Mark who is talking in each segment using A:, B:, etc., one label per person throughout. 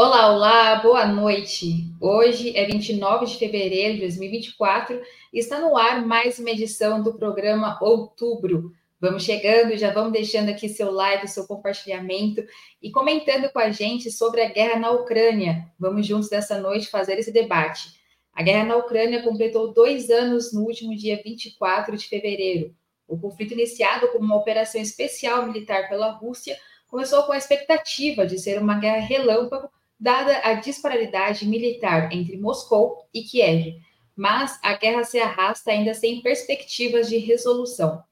A: Olá, olá, boa noite. Hoje é 29 de fevereiro de 2024 e está no ar mais uma edição do programa Outubro. Vamos chegando, já vamos deixando aqui seu like, seu compartilhamento e comentando com a gente sobre a guerra na Ucrânia. Vamos juntos dessa noite fazer esse debate. A guerra na Ucrânia completou dois anos no último dia 24 de fevereiro. O conflito, iniciado como uma operação especial militar pela Rússia, começou com a expectativa de ser uma guerra relâmpago dada a disparidade militar entre Moscou e Kiev, mas a guerra se arrasta ainda sem perspectivas de resolução.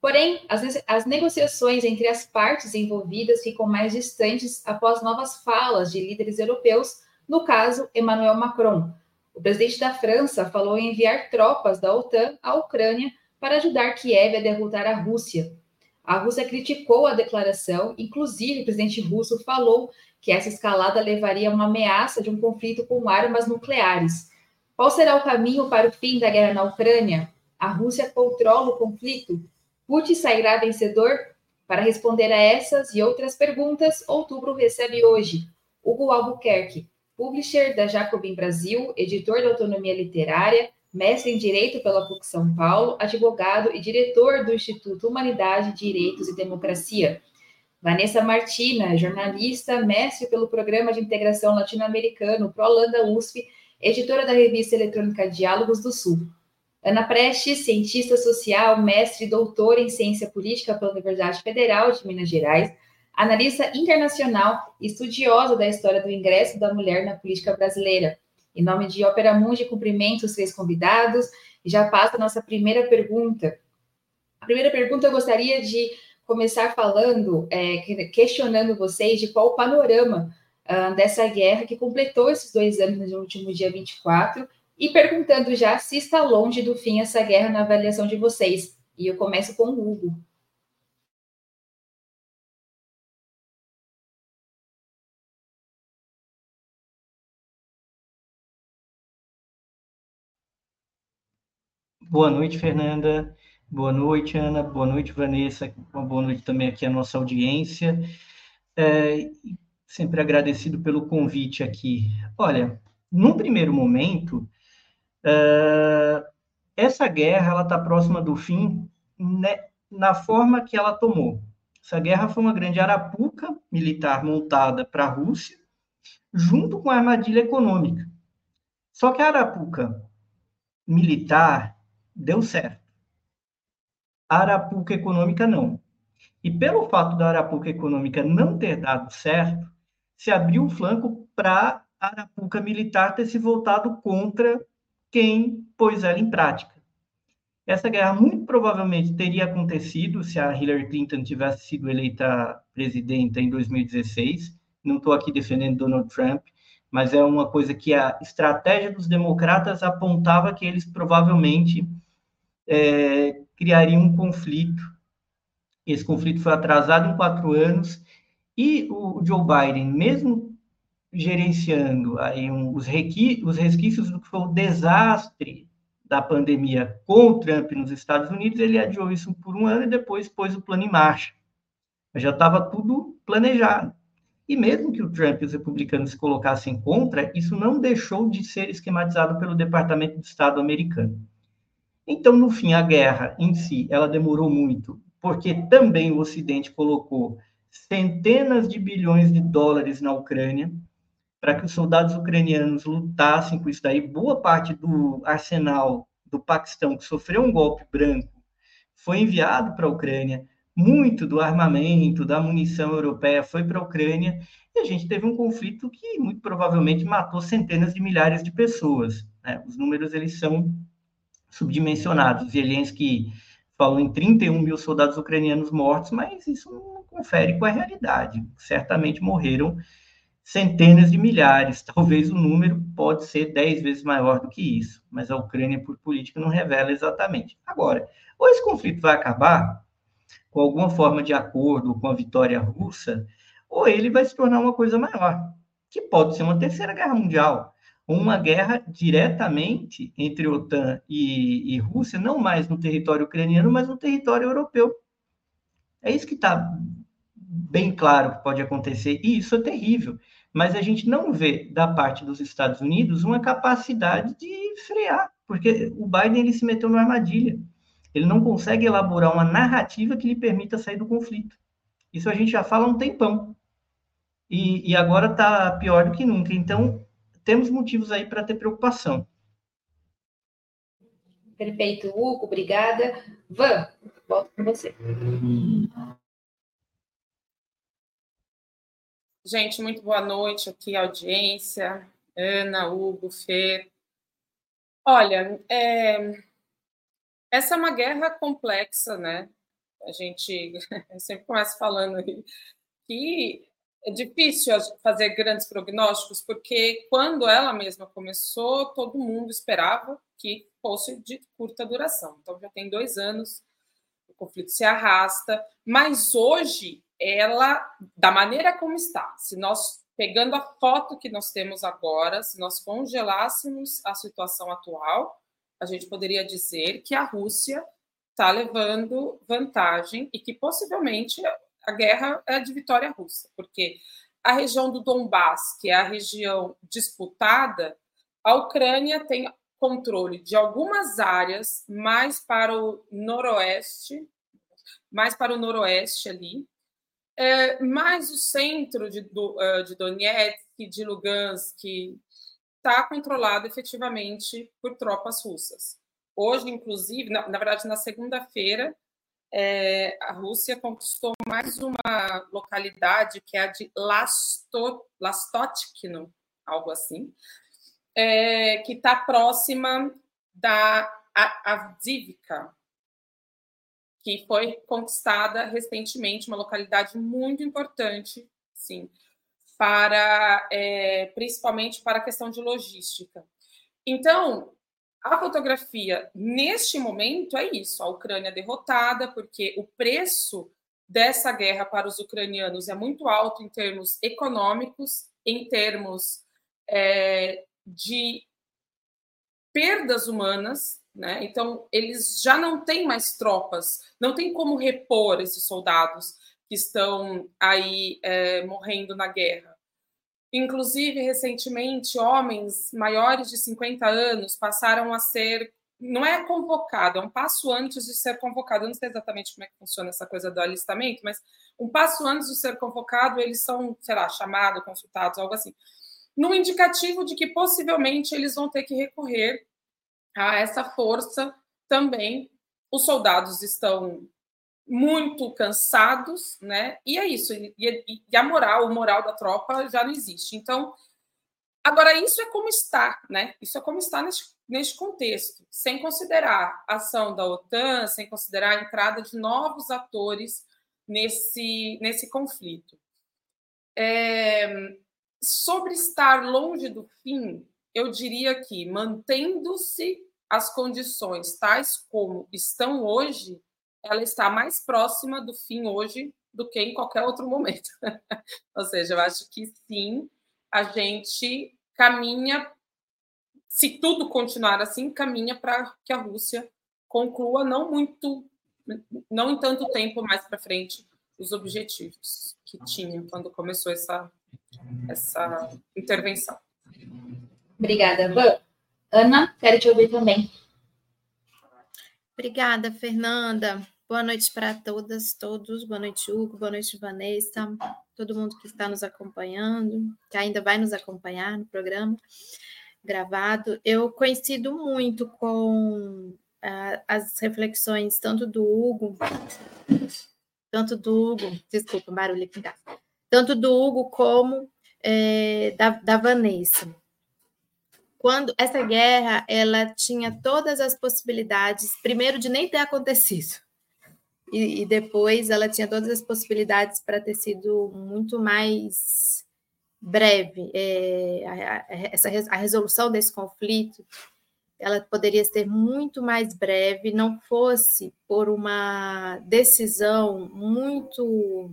A: Porém, as, as, negociações entre as partes envolvidas ficam mais distantes após novas falas de líderes europeus, no caso, Emmanuel Macron. O presidente da França falou em enviar tropas da OTAN à Ucrânia para ajudar Kiev a derrotar a Rússia. A Rússia criticou a declaração, inclusive o presidente russo falou que essa escalada levaria a uma ameaça de um conflito com armas nucleares. Qual será o caminho para o fim da guerra na Ucrânia? A Rússia controla o conflito? Putin sairá vencedor? Para responder a essas e outras perguntas, Outubro recebe hoje Hugo Albuquerque, publisher da Jacobin Brasil, editor da Autonomia Literária, mestre em Direito pela PUC São Paulo, advogado e diretor do Instituto Humanidade, Direitos e Democracia. Vanessa Martina, jornalista, mestre pelo Programa de Integração Latino-Americano ProLanda USP, editora da revista eletrônica Diálogos do Sul. Ana Prestes, cientista social, mestre e doutora em ciência política pela Universidade Federal de Minas Gerais, analista internacional e estudiosa da história do ingresso da mulher na política brasileira. Em nome de Opera Mundi, cumprimento os três convidados e já passo a nossa primeira pergunta. A primeira pergunta eu gostaria de começar falando, é, questionando vocês de qual o panorama uh, dessa guerra que completou esses dois anos no último dia 24 e perguntando já se está longe do fim essa guerra na avaliação de vocês. E eu começo com o Hugo.
B: Boa noite, Fernanda. Boa noite, Ana. Boa noite, Vanessa. Uma boa noite também aqui à nossa audiência. É, sempre agradecido pelo convite aqui. Olha, num primeiro momento, é, essa guerra ela está próxima do fim né, na forma que ela tomou. Essa guerra foi uma grande arapuca militar montada para a Rússia, junto com a armadilha econômica. Só que a arapuca militar deu certo Arapuca Econômica não. E pelo fato da Arapuca Econômica não ter dado certo, se abriu o flanco para a Arapuca Militar ter se voltado contra quem pôs ela em prática. Essa guerra muito provavelmente teria acontecido se a Hillary Clinton tivesse sido eleita presidenta em 2016. Não estou aqui defendendo Donald Trump, mas é uma coisa que a estratégia dos democratas apontava que eles provavelmente é, criaria um conflito. Esse conflito foi atrasado em quatro anos e o Joe Biden, mesmo gerenciando aí um, os, requi, os resquícios do que foi o desastre da pandemia com o Trump nos Estados Unidos, ele adiou isso por um ano e depois pôs o plano em marcha. Já estava tudo planejado. E mesmo que o Trump e os republicanos se colocassem contra, isso não deixou de ser esquematizado pelo Departamento de Estado americano. Então, no fim, a guerra em si, ela demorou muito, porque também o Ocidente colocou centenas de bilhões de dólares na Ucrânia para que os soldados ucranianos lutassem com isso daí. Boa parte do arsenal do Paquistão, que sofreu um golpe branco, foi enviado para a Ucrânia. Muito do armamento, da munição europeia foi para a Ucrânia. E a gente teve um conflito que muito provavelmente matou centenas de milhares de pessoas. Né? Os números eles são subdimensionados. Zelensky falou em 31 mil soldados ucranianos mortos, mas isso não confere com a realidade. Certamente morreram centenas de milhares, talvez o número pode ser dez vezes maior do que isso, mas a Ucrânia, por política, não revela exatamente. Agora, ou esse conflito vai acabar com alguma forma de acordo com a vitória russa, ou ele vai se tornar uma coisa maior, que pode ser uma terceira guerra mundial uma guerra diretamente entre OTAN e, e Rússia, não mais no território ucraniano, mas no território europeu. É isso que está bem claro que pode acontecer, e isso é terrível. mas a gente não vê da parte dos Estados Unidos uma capacidade de frear, porque o Biden ele se meteu numa armadilha. Ele não consegue elaborar uma narrativa que lhe permita sair do conflito. Isso a gente já fala há um tempão. E, e agora está pior do que nunca. Então, temos motivos aí para ter preocupação.
A: Perfeito, Hugo, obrigada. Van, volto com você.
C: Gente, muito boa noite aqui, audiência. Ana, Hugo, Fer. Olha, é, essa é uma guerra complexa, né? A gente sempre começa falando que é difícil fazer grandes prognósticos, porque quando ela mesma começou, todo mundo esperava que fosse de curta duração. Então já tem dois anos, o conflito se arrasta, mas hoje ela, da maneira como está, se nós pegando a foto que nós temos agora, se nós congelássemos a situação atual, a gente poderia dizer que a Rússia está levando vantagem e que possivelmente a guerra é de vitória russa, porque a região do Donbass, que é a região disputada, a Ucrânia tem controle de algumas áreas mais para o noroeste, mais para o noroeste ali, é, mais o centro de, do, uh, de Donetsk, de Lugansk, está controlado efetivamente por tropas russas. Hoje, inclusive, na, na verdade, na segunda-feira, é, a Rússia conquistou mais uma localidade, que é a de Lasto, Lastotkino, algo assim, é, que está próxima da Avdivka, que foi conquistada recentemente, uma localidade muito importante, sim, para é, principalmente para a questão de logística. Então, a fotografia neste momento é isso: a Ucrânia derrotada, porque o preço dessa guerra para os ucranianos é muito alto em termos econômicos, em termos é, de perdas humanas, né? Então, eles já não têm mais tropas, não tem como repor esses soldados que estão aí é, morrendo na guerra. Inclusive, recentemente, homens maiores de 50 anos passaram a ser. Não é convocado, é um passo antes de ser convocado. Eu não sei exatamente como é que funciona essa coisa do alistamento, mas um passo antes de ser convocado, eles são, sei lá, chamados, consultados, algo assim. No indicativo de que possivelmente eles vão ter que recorrer a essa força também. Os soldados estão muito cansados, né? E é isso. E, e, a moral, o moral da tropa já não existe. Então, agora isso é como está, né? Isso é como está neste, neste contexto, sem considerar a ação da OTAN, sem considerar a entrada de novos atores nesse nesse conflito. É, sobre estar longe do fim, eu diria que mantendo-se as condições tais como estão hoje, ela está mais próxima do fim hoje do que em qualquer outro momento. Ou seja, eu acho que sim, a gente caminha, se tudo continuar assim, caminha para que a Rússia conclua não muito, não em tanto tempo mais para frente, os objetivos que tinha quando começou essa, essa intervenção.
A: Obrigada, Van. Ana, quero te ouvir também.
D: Obrigada, Fernanda. Boa noite para todas, todos. Boa noite, Hugo. Boa noite, Vanessa. Todo mundo que está nos acompanhando, que ainda vai nos acompanhar no programa gravado. Eu coincido muito com uh, as reflexões tanto do Hugo, tanto do Hugo, desculpa, barulho aqui em casa, tanto do Hugo como é, da, da Vanessa. Quando essa guerra ela tinha todas as possibilidades, primeiro de nem ter acontecido, e, e depois ela tinha todas as possibilidades para ter sido muito mais breve. É, a, a, essa, a resolução desse conflito ela poderia ser muito mais breve, não fosse por uma decisão muito.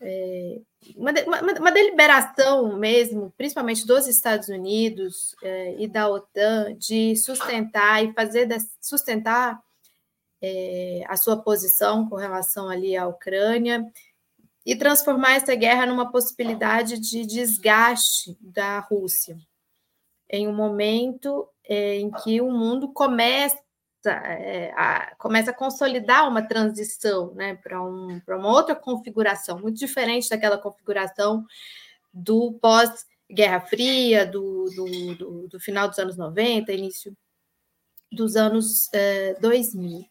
D: É, uma, uma, uma, deliberação mesmo, principalmente dos Estados Unidos é, e da OTAN, de sustentar e fazer sustentar é, a sua posição com relação ali à Ucrânia e transformar essa guerra numa possibilidade de desgaste da Rússia, em um momento é, em que o mundo começa é, a, começa a consolidar uma transição né, para um, uma outra configuração, muito diferente daquela configuração do pós-Guerra Fria, do, do, do, do, final dos anos 90, início dos anos é, 2000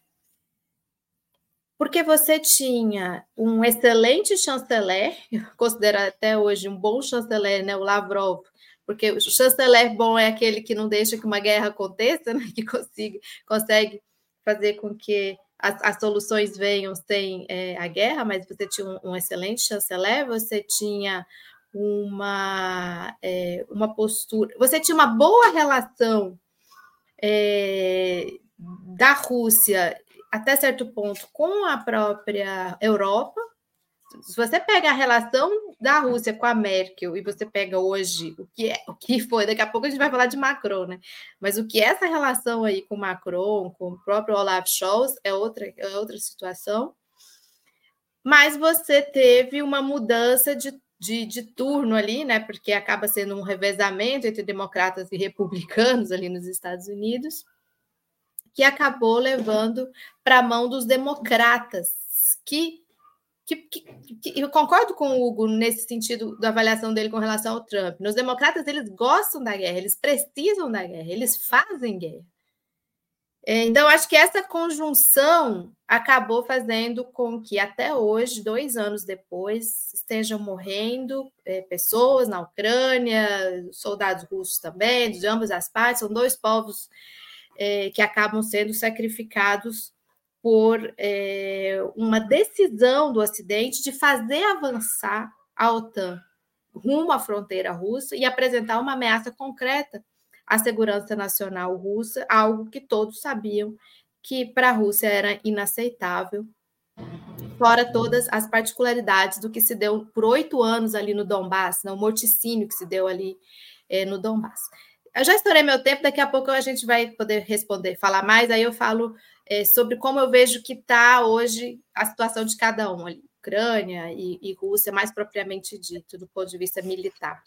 D: porque você tinha um excelente chanceler, eu considero até hoje um bom chanceler, né, o Lavrov, porque o chanceler bom é aquele que não deixa que uma guerra aconteça, né, que consiga, consegue fazer com que as, as soluções venham sem é, a guerra, mas você tinha um, um excelente chanceler, você tinha uma, é, uma postura, você tinha uma boa relação é, da Rússia até certo ponto, com a própria Europa. Se você pega a relação da Rússia com a Merkel e você pega hoje o que é, o que foi, daqui a pouco a gente vai falar de Macron, né? Mas o que é essa relação aí com Macron, com o próprio Olaf Scholz é outra, é outra situação. Mas você teve uma mudança de, de, de turno ali, né? Porque acaba sendo um revezamento entre democratas e republicanos ali nos Estados Unidos que acabou levando para a mão dos democratas, que, que, que, que, eu concordo com o Hugo nesse sentido da avaliação dele com relação ao Trump. Os democratas eles gostam da guerra, eles precisam da guerra, eles fazem guerra. É, então, acho que essa conjunção acabou fazendo com que, até hoje, dois anos depois, estejam morrendo é, pessoas na Ucrânia, soldados russos também, de ambas as partes, são dois povos é, que acabam sendo sacrificados por é, uma decisão do Ocidente de fazer avançar a OTAN rumo à fronteira russa e apresentar uma ameaça concreta à segurança nacional russa, algo que todos sabiam que para a Rússia era inaceitável, fora todas as particularidades do que se deu por oito anos ali no Donbass, né, o morticínio que se deu ali é, no Donbass. Eu já estourei meu tempo, daqui a pouco a gente vai poder responder, falar mais, aí eu falo é, sobre como eu vejo que está hoje a situação de cada um ali, Ucrânia e, e Rússia, mais propriamente dito, do ponto de vista militar.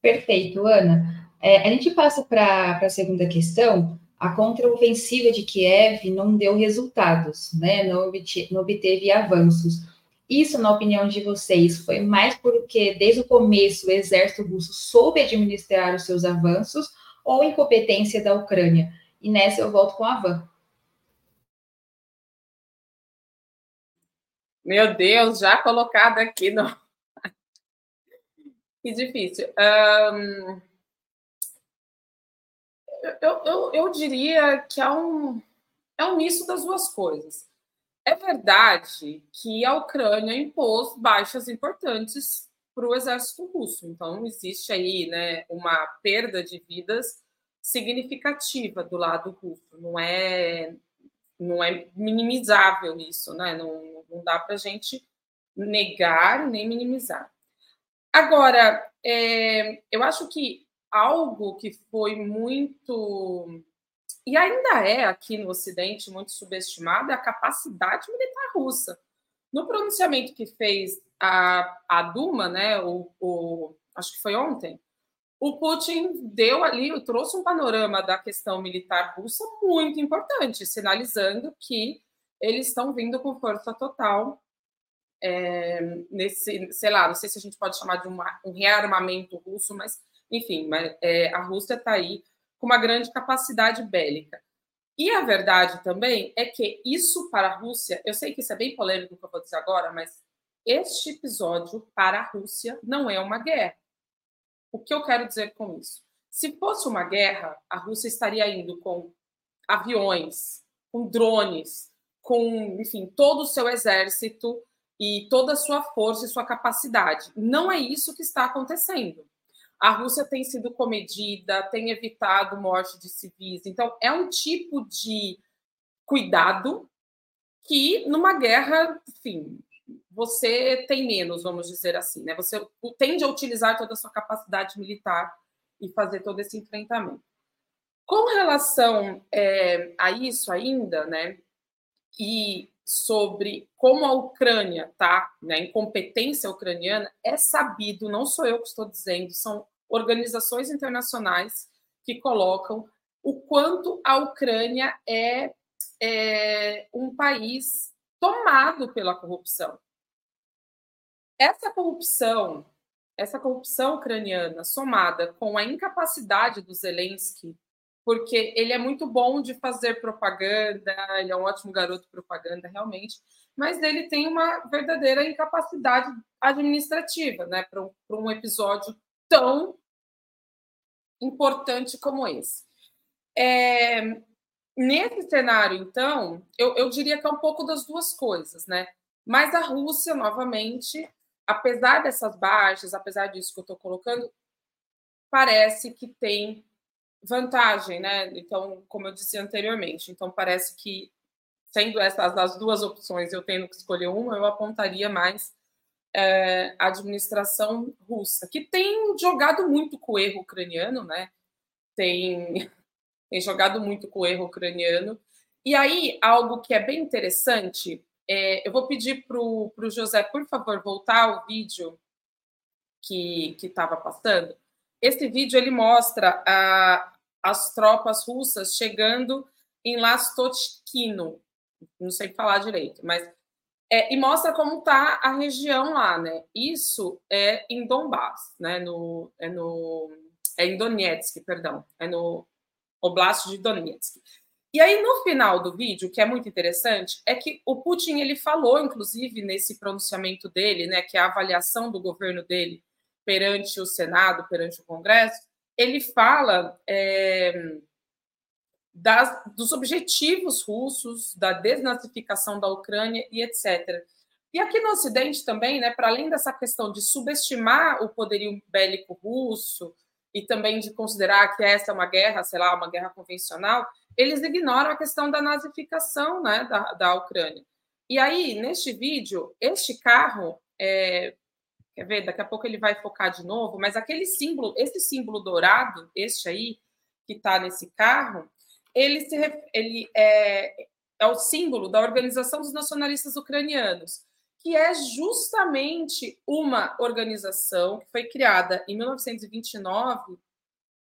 A: Perfeito, Ana. É, a gente passa para a segunda questão. A contraofensiva de Kiev não deu resultados, né? não, não obteve avanços. Isso, na opinião de vocês, foi mais porque desde o começo o exército russo soube administrar os seus avanços ou incompetência da Ucrânia? E nessa eu volto com a Van.
C: Meu Deus, já colocado aqui no. que difícil. Um... Eu, eu, eu diria que é um, é um misto das duas coisas. É verdade que a Ucrânia impôs baixas importantes para o exército russo. Então, existe aí né, uma perda de vidas significativa do lado russo. Não é, não é minimizável isso, né? não, não dá para a gente negar nem minimizar. Agora, é, eu acho que algo que foi muito e ainda é aqui no Ocidente muito subestimada a capacidade militar russa. No pronunciamento que fez a, a Duma, né, o, o, acho que foi ontem, o Putin deu ali, trouxe um panorama da questão militar russa muito importante, sinalizando que eles estão vindo com força total é, nesse, sei lá, não sei se a gente pode chamar de uma, um rearmamento russo, mas enfim, mas, é, a Rússia está aí com uma grande capacidade bélica. E a verdade também é que isso para a Rússia, eu sei que isso é bem polêmico o que eu vou dizer agora, mas este episódio para a Rússia não é uma guerra. O que eu quero dizer com isso? Se fosse uma guerra, a Rússia estaria indo com aviões, com drones, com, enfim, todo o seu exército e toda a sua força e sua capacidade. Não é isso que está acontecendo. A Rússia tem sido comedida, tem evitado morte de civis. Então, é um tipo de cuidado que numa guerra, enfim, você tem menos, vamos dizer assim, né? Você tende a utilizar toda a sua capacidade militar e fazer todo esse enfrentamento. Com relação é, a isso ainda, né? E sobre como a Ucrânia está, né, incompetência ucraniana, é sabido, não sou eu que estou dizendo, são organizações internacionais que colocam o quanto a Ucrânia é, é um país tomado pela corrupção. Essa corrupção, essa corrupção ucraniana, somada com a incapacidade do Zelensky porque ele é muito bom de fazer propaganda, ele é um ótimo garoto propaganda, realmente, mas ele tem uma verdadeira incapacidade administrativa, né, para um, um episódio tão importante como esse. É, nesse cenário, então, eu, eu diria que é um pouco das duas coisas, né? Mas a Rússia, novamente, apesar dessas baixas, apesar disso que eu estou colocando, parece que tem vantagem, né? Então, como eu disse anteriormente, então parece que sendo essas as duas opções, eu tendo que escolher uma, eu apontaria mais é, a administração russa, que tem jogado muito com o erro ucraniano, né? Tem, tem jogado muito com o erro ucraniano. E aí, algo que é bem interessante, é, eu vou pedir para o José, por favor, voltar ao vídeo que estava passando. Esse vídeo ele mostra a, as tropas russas chegando em Lastotkino, não sei falar direito, mas é, e mostra como está a região lá, né? Isso é em Donbass, né? No, é no é em Donetsk, perdão, é no Oblast de Donetsk. E aí no final do vídeo, que é muito interessante, é que o Putin ele falou, inclusive nesse pronunciamento dele, né, que é a avaliação do governo dele perante o Senado, perante o Congresso, ele fala é, das, dos objetivos russos, da desnazificação da Ucrânia e etc. E aqui no Ocidente também, né, para além dessa questão de subestimar o poderio bélico russo e também de considerar que essa é uma guerra, sei lá, uma guerra convencional, eles ignoram a questão da nazificação né, da, da Ucrânia. E aí, neste vídeo, este carro, é, Quer ver? Daqui a pouco ele vai focar de novo, mas aquele símbolo, esse símbolo dourado, este aí, que está nesse carro, ele, se, ele é, é o símbolo da Organização dos Nacionalistas Ucranianos, que é justamente uma organização que foi criada em 1929,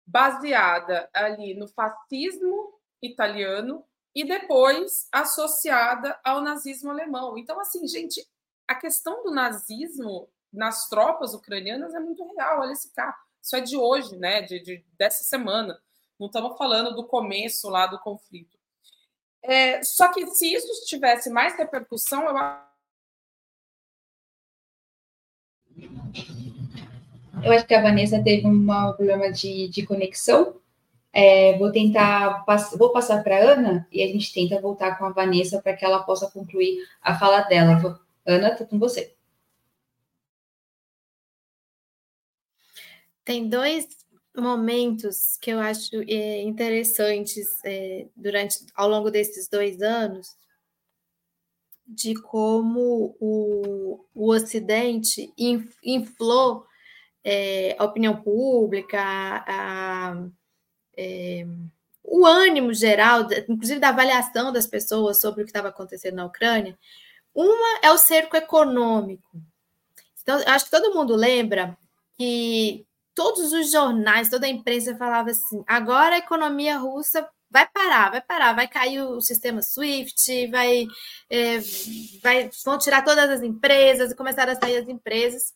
C: baseada ali no fascismo italiano e depois associada ao nazismo alemão. Então, assim, gente, a questão do nazismo nas tropas ucranianas é muito real. Olha esse carro. Isso é de hoje, né? De, de dessa semana. Não estamos falando do começo lá do conflito. É, só que se isso tivesse mais repercussão, eu
A: Eu acho que a Vanessa teve um problema de, de conexão. É, vou tentar, vou passar para a Ana e a gente tenta voltar com a Vanessa para que ela possa concluir a fala dela. Ana, estou com você.
D: Tem dois momentos que eu acho é, interessantes é, durante ao longo desses dois anos de como o, o Ocidente inflou é, a opinião pública, a, é, o ânimo geral, inclusive da avaliação das pessoas sobre o que estava acontecendo na Ucrânia. Uma é o cerco econômico. Então, acho que todo mundo lembra que todos os jornais, toda a imprensa falava assim: agora a economia russa vai parar, vai parar, vai cair o sistema SWIFT, vai, é, vai vão tirar todas as empresas e começar a sair as empresas.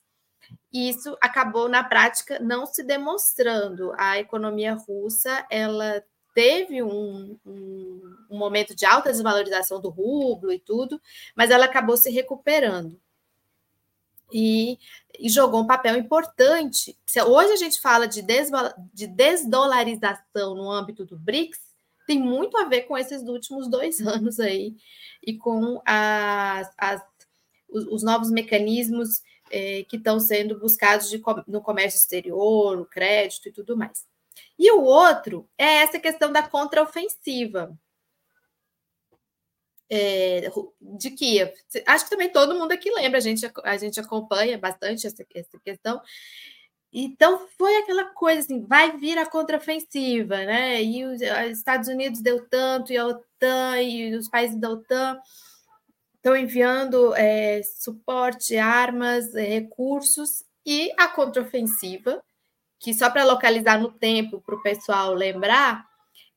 D: E isso acabou na prática não se demonstrando. A economia russa ela teve um, um, um momento de alta desvalorização do rublo e tudo, mas ela acabou se recuperando e, e, jogou um papel importante. Hoje a gente fala de, de desdolarização no âmbito do BRICS, tem muito a ver com esses últimos dois anos aí e com as, as, os, os, novos mecanismos eh, que estão sendo buscados de, no comércio exterior, no crédito e tudo mais. E o outro é essa questão da contraofensiva é, de Kiev. Acho que também todo mundo aqui lembra, a gente, a gente acompanha bastante essa, essa questão. Então foi aquela coisa assim, vai vir a contraofensiva, né? E os Estados Unidos deu tanto, e a OTAN, e os países da OTAN. estão enviando é, suporte, armas, é, recursos e a contraofensiva, que só para localizar no tempo, para o pessoal lembrar,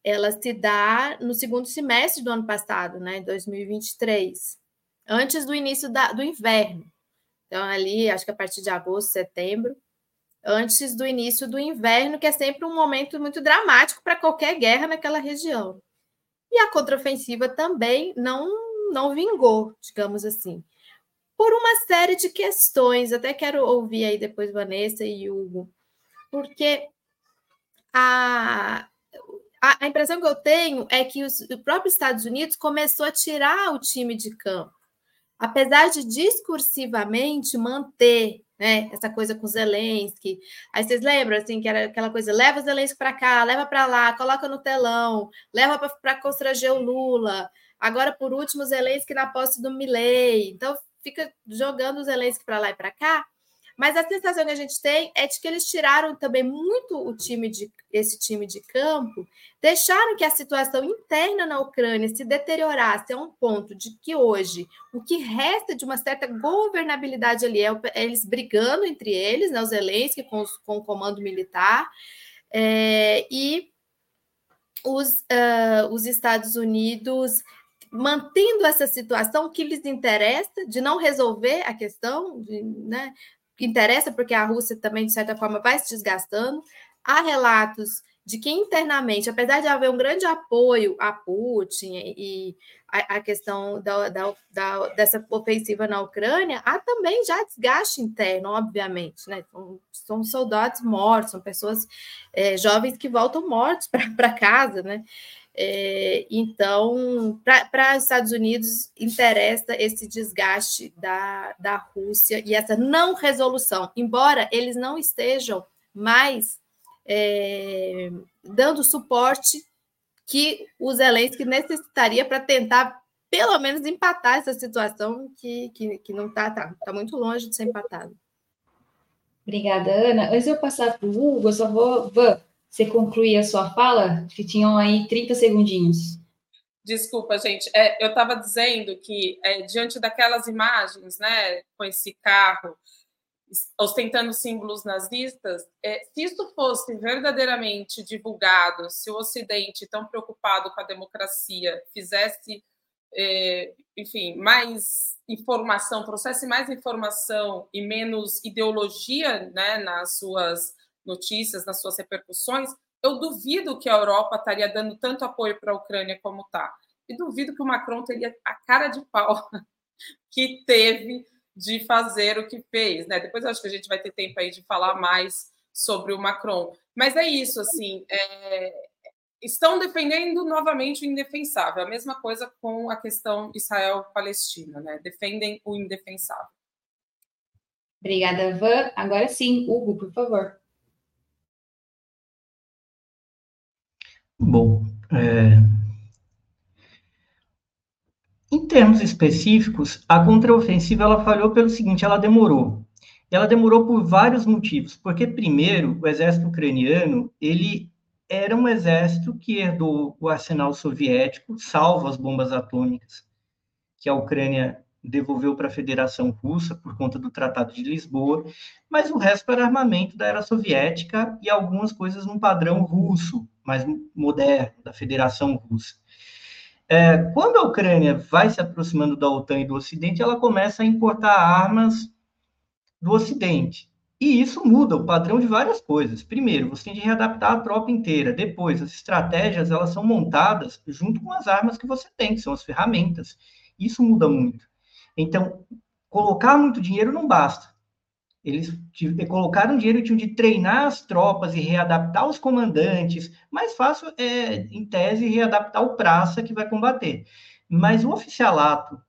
D: ela se dá no segundo semestre do ano passado, né, 2023, antes do início da, do inverno. Então, ali, acho que a partir de agosto, setembro, antes do início do inverno, que é sempre um momento muito dramático para qualquer guerra naquela região. E a contraofensiva também não, não vingou, digamos assim, por uma série de questões. Até quero ouvir aí depois Vanessa e Hugo, porque a, a, a impressão que eu tenho é que os, o próprio Estados Unidos começou a tirar o time de campo. Apesar de discursivamente manter né, essa coisa com Zelensky. Aí vocês lembram assim que era aquela coisa, leva Zelensky para cá, leva para lá, coloca no telão, leva para constranger o Lula. Agora, por último, Zelensky na posse do Milley. Então, fica jogando Zelensky para lá e para cá. Mas a sensação que a gente tem é de que eles tiraram também muito o time de esse time de campo, deixaram que a situação interna na Ucrânia se deteriorasse a um ponto de que hoje o que resta de uma certa governabilidade ali é, eles brigando entre eles, né, os Zelensky com, os, com o comando militar, é, e os, uh, os Estados Unidos mantendo essa situação que lhes interessa de não resolver a questão, de, né, interessa porque a Rússia também, de certa forma, vai se desgastando. Há relatos de que internamente, apesar de haver um grande apoio a Putin e a, a questão da, da, da, dessa ofensiva na Ucrânia, há também já desgaste interno, obviamente, né? São, são soldados mortos, são pessoas é, jovens que voltam mortos para casa, né? É, então, para os Estados Unidos, interessa esse desgaste da, da Rússia e essa não resolução, embora eles não estejam mais é, dando suporte que o Zelensky necessitaria para tentar, pelo menos, empatar essa situação que, que, que não está tá, tá muito longe de ser empatada.
A: Obrigada, Ana. Antes de eu passar para o Hugo, eu só vou. Van, você concluir a sua fala, que tinham aí 30 segundinhos.
C: Desculpa, gente. É, eu estava dizendo que, é, diante daquelas imagens, né, com esse carro ostentando símbolos nazistas, é, se isso fosse verdadeiramente divulgado, se o Ocidente, tão preocupado com a democracia, fizesse, é, enfim, mais informação, trouxesse mais informação e menos ideologia né, nas suas notícias, nas suas repercussões, eu duvido que a Europa estaria dando tanto apoio para a Ucrânia como está. E duvido que o Macron teria a cara de pau que teve de fazer o que fez. Né? Depois eu acho que a gente vai ter tempo aí de falar mais sobre o Macron. Mas é isso, assim, é... estão defendendo novamente o indefensável. A mesma coisa com a questão Israel-Palestina, né? Defendem o indefensável.
A: Obrigada, Van. Agora sim, Hugo, por favor.
B: Bom, é... em termos específicos, a contraofensiva ela falhou pelo seguinte, ela demorou. Ela demorou por vários motivos, porque primeiro, o exército ucraniano, ele era um exército que herdou o arsenal soviético, salvo as bombas atômicas, que a Ucrânia devolveu para a Federação Russa por conta do Tratado de Lisboa, mas o resto era armamento da era soviética e algumas coisas num padrão russo, mais moderno, da Federação Russa. É, quando a Ucrânia vai se aproximando da OTAN e do Ocidente, ela começa a importar armas do Ocidente. E isso muda o padrão de várias coisas. Primeiro, você tem de readaptar a tropa inteira. Depois, as estratégias elas são montadas junto com as armas que você tem, que são as ferramentas. Isso muda muito. Então, colocar muito dinheiro não basta. Eles colocaram dinheiro tinham de treinar as tropas e readaptar os comandantes. Mais fácil é, em tese, readaptar o praça que vai combater. Mas o oficialato,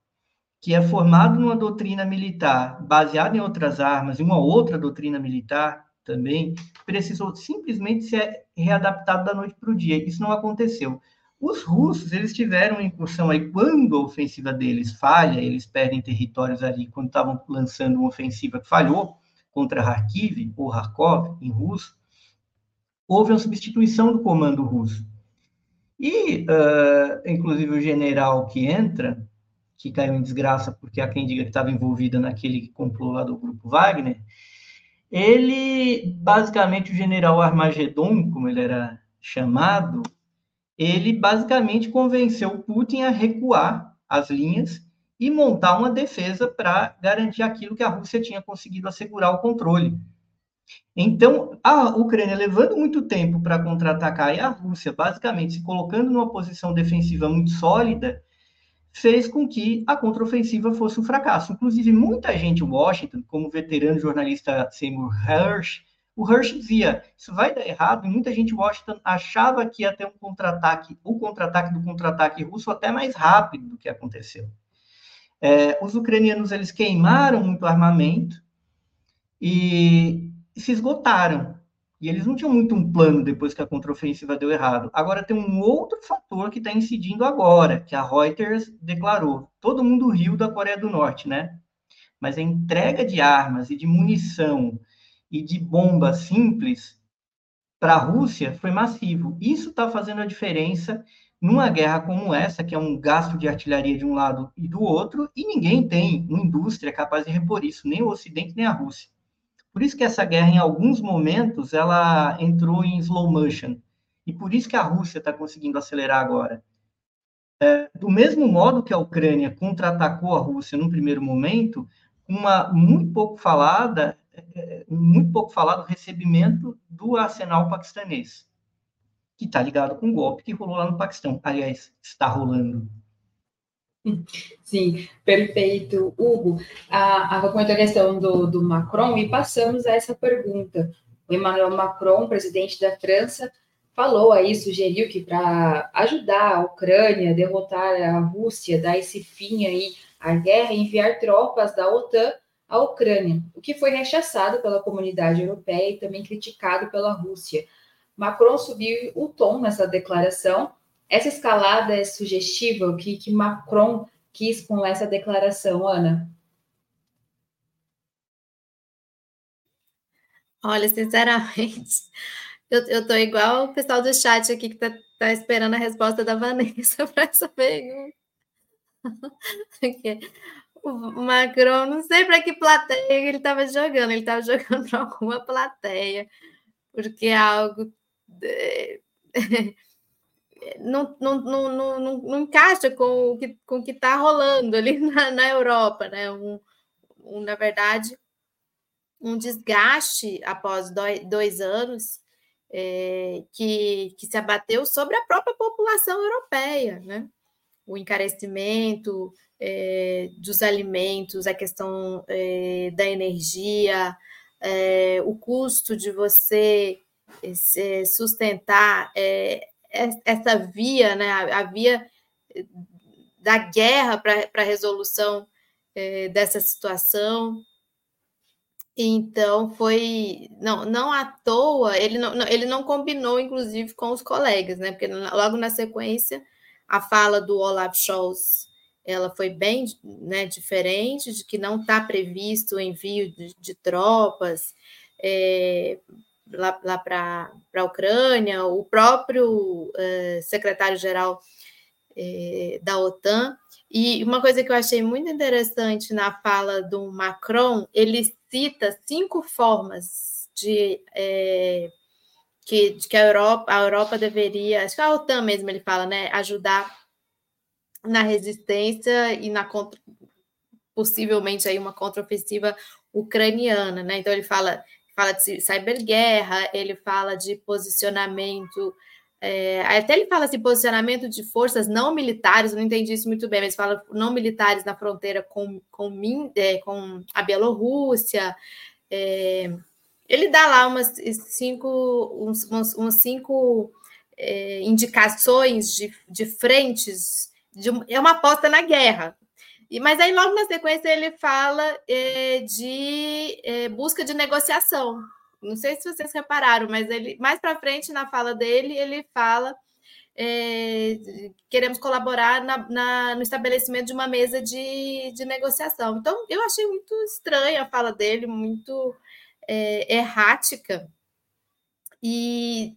B: que é formado numa doutrina militar, baseada em outras armas, e uma outra doutrina militar também, precisou simplesmente ser readaptado da noite para o dia. Isso não aconteceu. Os russos, eles tiveram uma incursão aí, quando a ofensiva deles falha, eles perdem territórios ali, quando estavam lançando uma ofensiva que falhou contra Kharkiv, ou Kharkov, em russo, houve uma substituição do comando russo. E, uh, inclusive, o general que entra, que caiu em desgraça porque há quem diga que estava envolvida naquele complô lá do grupo Wagner, ele, basicamente, o general Armagedon, como ele era chamado, ele basicamente convenceu Putin a recuar as linhas e montar uma defesa para garantir aquilo que a Rússia tinha conseguido assegurar o controle. Então, a Ucrânia levando muito tempo para contra-atacar e a Rússia basicamente se colocando numa posição defensiva muito sólida, fez com que a contraofensiva fosse um fracasso. Inclusive, muita gente em Washington, como o veterano jornalista Seymour Hersh, o Hersh dizia, isso vai dar errado, e muita gente em Washington achava que ia ter um contra-ataque, o contra-ataque do contra-ataque russo até mais rápido do que aconteceu. É, os ucranianos, eles queimaram muito armamento e se esgotaram. E eles não tinham muito um plano depois que a contraofensiva deu errado. Agora tem um outro fator que está incidindo agora, que a Reuters declarou. Todo mundo riu da Coreia do Norte, né? Mas a entrega de armas e de munição e de bombas simples para a Rússia foi massivo. Isso está fazendo a diferença numa guerra como essa, que é um gasto de artilharia de um lado e do outro, e ninguém tem uma indústria capaz de repor isso, nem o Ocidente nem a Rússia. Por isso que essa guerra, em alguns momentos, ela entrou em slow motion. E por isso que a Rússia está conseguindo acelerar agora. É, do mesmo modo que a Ucrânia contra-atacou a Rússia no primeiro momento, uma muito pouco falada, é, é, muito pouco falado recebimento do arsenal paquistanês, que está ligado com o golpe que rolou lá no Paquistão. Aliás, está rolando.
A: Sim, perfeito. Hugo, a, a comentou a questão do, do Macron e passamos a essa pergunta. O Emmanuel Macron, presidente da França, falou aí, sugeriu que para ajudar a Ucrânia, derrotar a Rússia, dar esse fim aí à guerra, enviar tropas da OTAN à Ucrânia, o que foi rechaçado pela comunidade europeia e também criticado pela Rússia. Macron subiu o tom nessa declaração essa escalada é sugestiva? O que, que Macron quis com essa declaração, Ana?
D: Olha, sinceramente, eu, tô igual o pessoal do chat aqui que tá, tá esperando a resposta da Vanessa para essa pergunta. o Macron, não sei para que plateia ele estava jogando, ele estava jogando para alguma plateia, porque é algo. De não, não, não, não, não encaixa com o que com que está rolando ali na, na Europa, né? Um, um, na verdade, um desgaste após dois, dois anos é, que, que se abateu sobre a própria população europeia, né? O encarecimento é, dos alimentos, a questão é, da energia, é, o custo de você é, sustentar é, essa via, né, a, via da guerra para a resolução é, dessa situação. Então foi não, não à toa, ele não, ele não combinou, inclusive, com os colegas, né? Porque logo na sequência a fala do Olaf Scholz ela foi bem né, diferente, de que não está previsto o envio de, de tropas, é, lá, lá para a Ucrânia, o próprio eh, secretário-geral eh, da OTAN. E uma coisa que eu achei muito interessante na fala do Macron, ele cita cinco formas de, eh, que, de que a Europa, a Europa deveria, acho que a OTAN mesmo ele fala, né, ajudar na resistência e na contra, possivelmente aí uma contraofensiva ucraniana, né? Então ele fala fala de cyberguerra, ele fala de posicionamento. É, até ele fala assim, posicionamento de forças não militares, não entendi isso muito bem, mas fala não militares na fronteira com, com, é, com a Bielorrússia. É, ele dá lá umas cinco, uns, uns cinco é, indicações de, de frentes, de, é uma aposta na guerra, e, mas aí, logo na sequência, ele fala é, de é, busca de negociação. Não sei se vocês repararam, mas ele mais para frente na fala dele, ele fala é, queremos colaborar na, na, no estabelecimento de uma mesa de, de negociação. Então, eu achei muito estranha a fala dele, muito errática. E,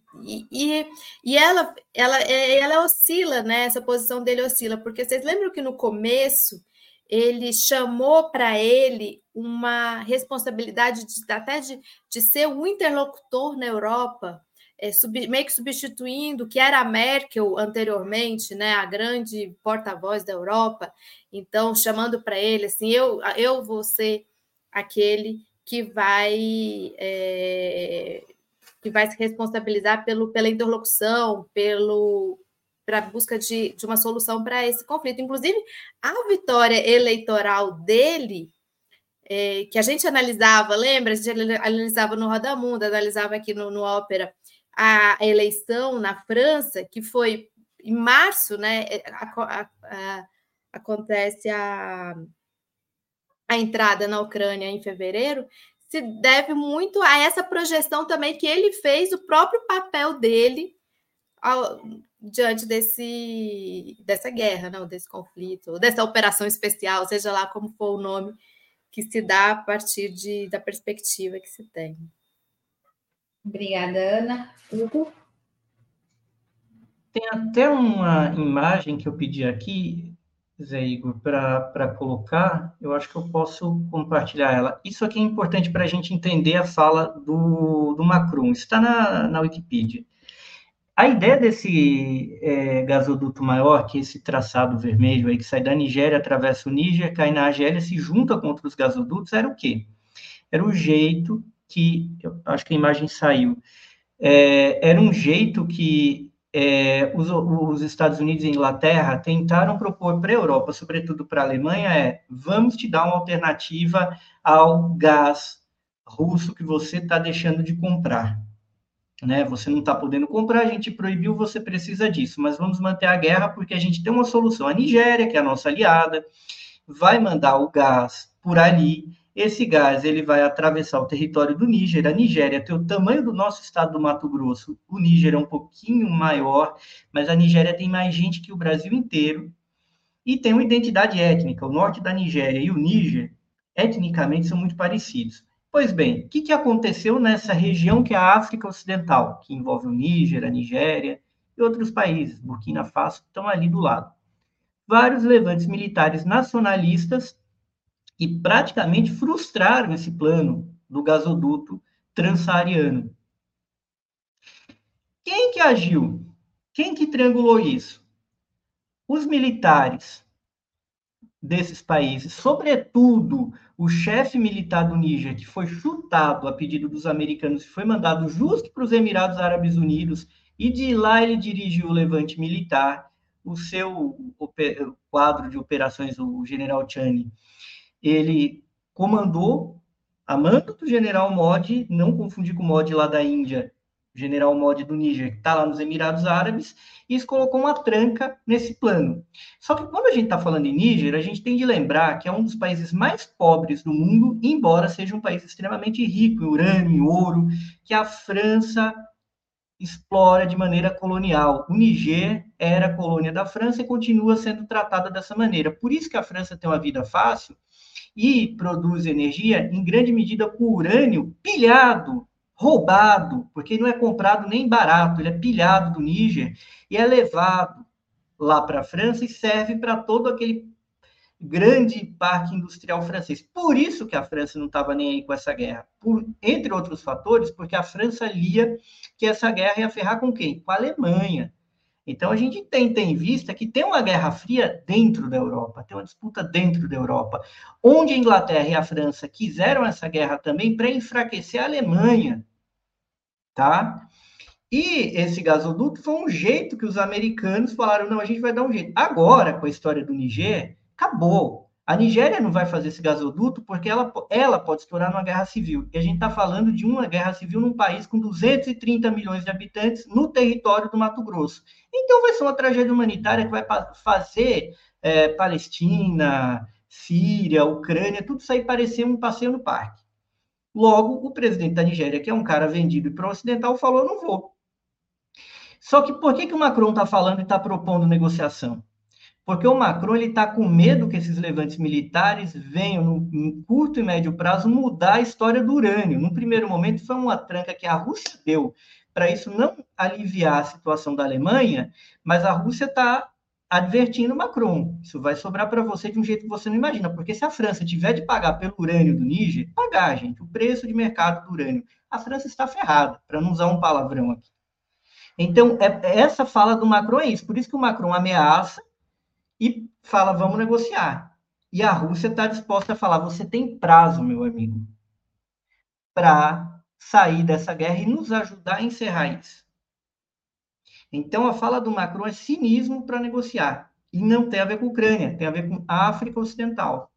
D: e, e ela, ela, ela oscila, né? Essa posição dele oscila, porque vocês lembram que no começo ele chamou para ele uma responsabilidade de, até de, de ser o interlocutor na Europa, é, sub, meio que substituindo o que era a Merkel anteriormente, né, a grande porta-voz da Europa. Então, chamando para ele assim, eu, eu vou ser aquele que vai é, que vai se responsabilizar pelo, pela interlocução, pelo para a busca de, de uma solução para esse conflito. Inclusive, a vitória eleitoral dele, é, que a gente analisava, lembra? A gente analisava no Roda Mundo, analisava aqui no, no Ópera, a eleição na França, que foi em março, né? É, a, a, a, acontece a, a entrada na Ucrânia em fevereiro, se deve muito a essa projeção também que ele fez, o próprio papel dele ao, diante desse, dessa guerra, não, desse conflito, dessa operação especial, seja lá como for o nome que se dá a partir de, da perspectiva que se tem.
A: Obrigada, Ana. Hugo?
B: Tem até uma imagem que eu pedi aqui, Zé Igor, para colocar, eu acho que eu posso compartilhar ela. Isso aqui é importante para a gente entender a fala do, do Macron, está na, na Wikipedia. A ideia desse é, gasoduto maior, que esse traçado vermelho aí, que sai da Nigéria, atravessa o Níger, cai na Argélia, se junta com outros gasodutos, era o quê? Era o jeito que, acho que a imagem saiu, é, era um jeito que é, os, os, Estados Unidos e Inglaterra tentaram propor para a Europa, sobretudo para a Alemanha, é vamos te dar uma alternativa ao gás russo que você está deixando de comprar né? Você não está podendo comprar, a gente proibiu, você precisa disso, mas vamos manter a guerra porque a gente tem uma solução. A Nigéria, que é a nossa aliada, vai mandar o gás por ali. Esse gás ele vai atravessar o território do Níger. A Nigéria tem o tamanho do nosso estado do Mato Grosso. O Níger é um pouquinho maior, mas a Nigéria tem mais gente que o Brasil inteiro e tem uma identidade étnica. O norte da Nigéria e o Níger, etnicamente, são muito parecidos. Pois bem, o que, que aconteceu nessa região que é a África Ocidental, que envolve o Níger, a Nigéria e outros países, Burkina Faso, que estão ali do lado? Vários levantes militares nacionalistas e praticamente frustraram esse plano do gasoduto transsaariano. Quem que agiu? Quem que triangulou isso? Os militares desses países, sobretudo o chefe militar do Níger, que foi chutado a pedido dos americanos e foi mandado justo para os Emirados Árabes Unidos, e de lá ele dirigiu o levante militar, o seu quadro de operações, o general Chani, ele comandou, a mando do general Modi, não confundir com o Modi lá da Índia, general Modi do Níger, que está lá nos Emirados Árabes, isso colocou uma tranca nesse plano. Só que quando a gente está falando em Níger, a gente tem de lembrar que é um dos países mais pobres do mundo, embora seja um país extremamente rico em urânio, em ouro, que a França explora de maneira colonial. O Niger era colônia da França e continua sendo tratada dessa maneira. Por isso que a França tem uma vida fácil e produz energia em grande medida com urânio pilhado roubado, porque não é comprado nem barato, ele é pilhado do Níger e é levado lá para a França e serve para todo aquele grande parque industrial francês. Por isso que a França não estava nem aí com essa guerra, por, entre outros fatores, porque a França lia que essa guerra ia ferrar com quem? Com a Alemanha. Então a gente tem, tem em vista que tem uma guerra fria dentro da Europa, tem uma disputa dentro da Europa, onde a Inglaterra e a França quiseram essa guerra também para enfraquecer a Alemanha tá? E esse gasoduto foi um jeito que os americanos falaram: não, a gente vai dar um jeito. Agora, com a história do Niger, acabou. A Nigéria não vai fazer esse gasoduto porque ela, ela pode estourar numa guerra civil. E a gente está falando de uma guerra civil num país com 230 milhões de habitantes no território do Mato Grosso. Então vai ser uma tragédia humanitária que vai fazer é, Palestina, Síria, Ucrânia, tudo isso aí parecer um passeio no parque. Logo, o presidente da Nigéria, que é um cara vendido para o ocidental, falou: não vou. Só que por que, que o Macron está falando e está propondo negociação? Porque o Macron está com medo que esses levantes militares venham, no, no, curto e médio prazo, mudar a história do urânio. No primeiro momento, foi uma tranca que a Rússia deu para isso não aliviar a situação da Alemanha, mas a Rússia está advertindo Macron. Isso vai sobrar para você de um jeito que você não imagina, porque se a França tiver de pagar pelo urânio do Níger, pagar, gente, o preço de mercado do urânio, a França está ferrada, para não usar um palavrão aqui. Então, é, essa fala do Macron é isso. Por isso que o Macron ameaça e fala, vamos negociar. E a Rússia está disposta a falar, você tem prazo, meu amigo, para sair dessa guerra e nos ajudar a encerrar isso. Então, a fala do Macron é cinismo para negociar. E não tem a ver com a Ucrânia, tem a ver com a África Ocidental.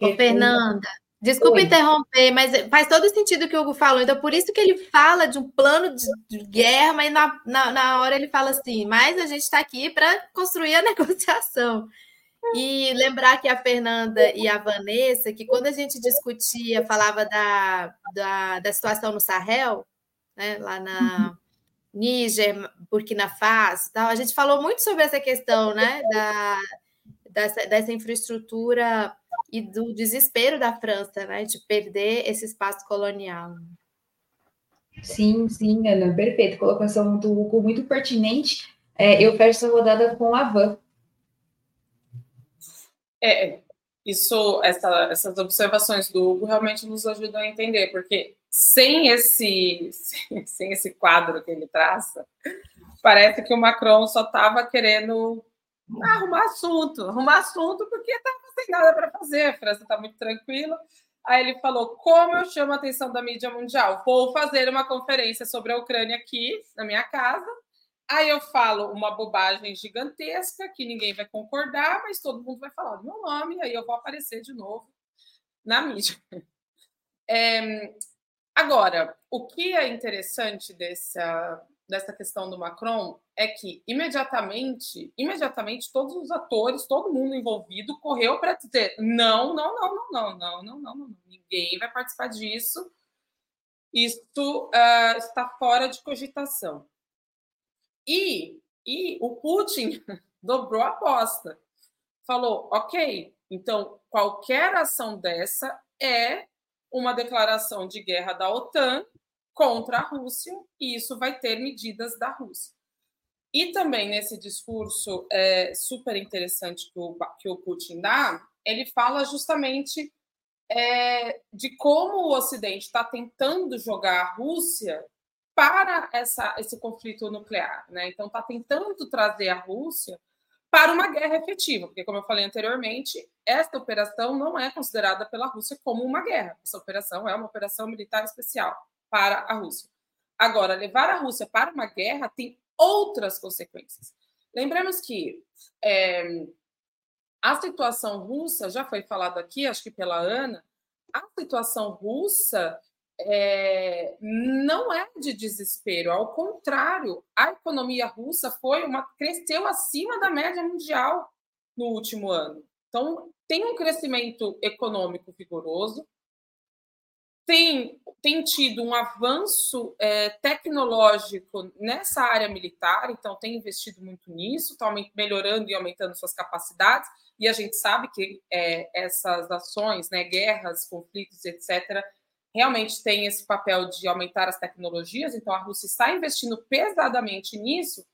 D: Ô, Fernanda, desculpa Oi. interromper, mas faz todo sentido o que o Hugo falou. Então, por isso que ele fala de um plano de, guerra, mas na, na, na, hora ele fala assim: mas a gente está aqui para construir a negociação. E lembrar que a Fernanda e a Vanessa, que quando a gente discutia, falava da, da, da situação no Sahel, né, lá na, uhum. Níger, Burkina Faso, tal. A gente falou muito sobre essa questão, né, da, dessa, dessa infraestrutura e do desespero da França, né, de perder esse espaço colonial.
A: Sim, sim, Ana, perfeito. Colocação do Hugo muito pertinente. É, eu fecho essa rodada com a Van.
C: É, isso, essa, essas observações do Hugo realmente nos ajudam a entender, porque sem esse, sem esse quadro que ele traça, parece que o Macron só estava querendo arrumar assunto, arrumar assunto porque estava sem nada para fazer, a França está muito tranquila. Aí ele falou: como eu chamo a atenção da mídia mundial? Vou fazer uma conferência sobre a Ucrânia aqui na minha casa. Aí eu falo uma bobagem gigantesca que ninguém vai concordar, mas todo mundo vai falar meu nome, aí eu vou aparecer de novo na mídia. É, Agora, o que é interessante dessa, dessa questão do Macron é que imediatamente, imediatamente todos os atores, todo mundo envolvido correu para dizer não, não, não, não, não, não, não, não, não, ninguém vai participar disso. Isso uh, está fora de cogitação. E, e o Putin dobrou a aposta. Falou, ok, então qualquer ação dessa é uma declaração de guerra da OTAN contra a Rússia, e isso vai ter medidas da Rússia. E também nesse discurso é, super interessante que o, que o Putin dá, ele fala justamente é, de como o Ocidente está tentando jogar a Rússia para essa, esse conflito nuclear. Né? Então, está tentando trazer a Rússia para uma guerra efetiva, porque, como eu falei anteriormente, esta operação não é considerada pela Rússia como uma guerra. Essa operação é uma operação militar especial para a Rússia. Agora, levar a Rússia para uma guerra tem outras consequências. Lembremos que é, a situação russa, já foi falado aqui, acho que pela Ana, a situação russa é, não é de desespero, ao contrário, a economia russa foi uma cresceu acima da média mundial no último ano. Então, tem um crescimento econômico vigoroso, tem, tem tido um avanço é, tecnológico nessa área militar, então tem investido muito nisso, está melhorando e aumentando suas capacidades, e a gente sabe que é, essas ações, né, guerras, conflitos, etc., realmente tem esse papel de aumentar as tecnologias, então a Rússia está investindo pesadamente nisso.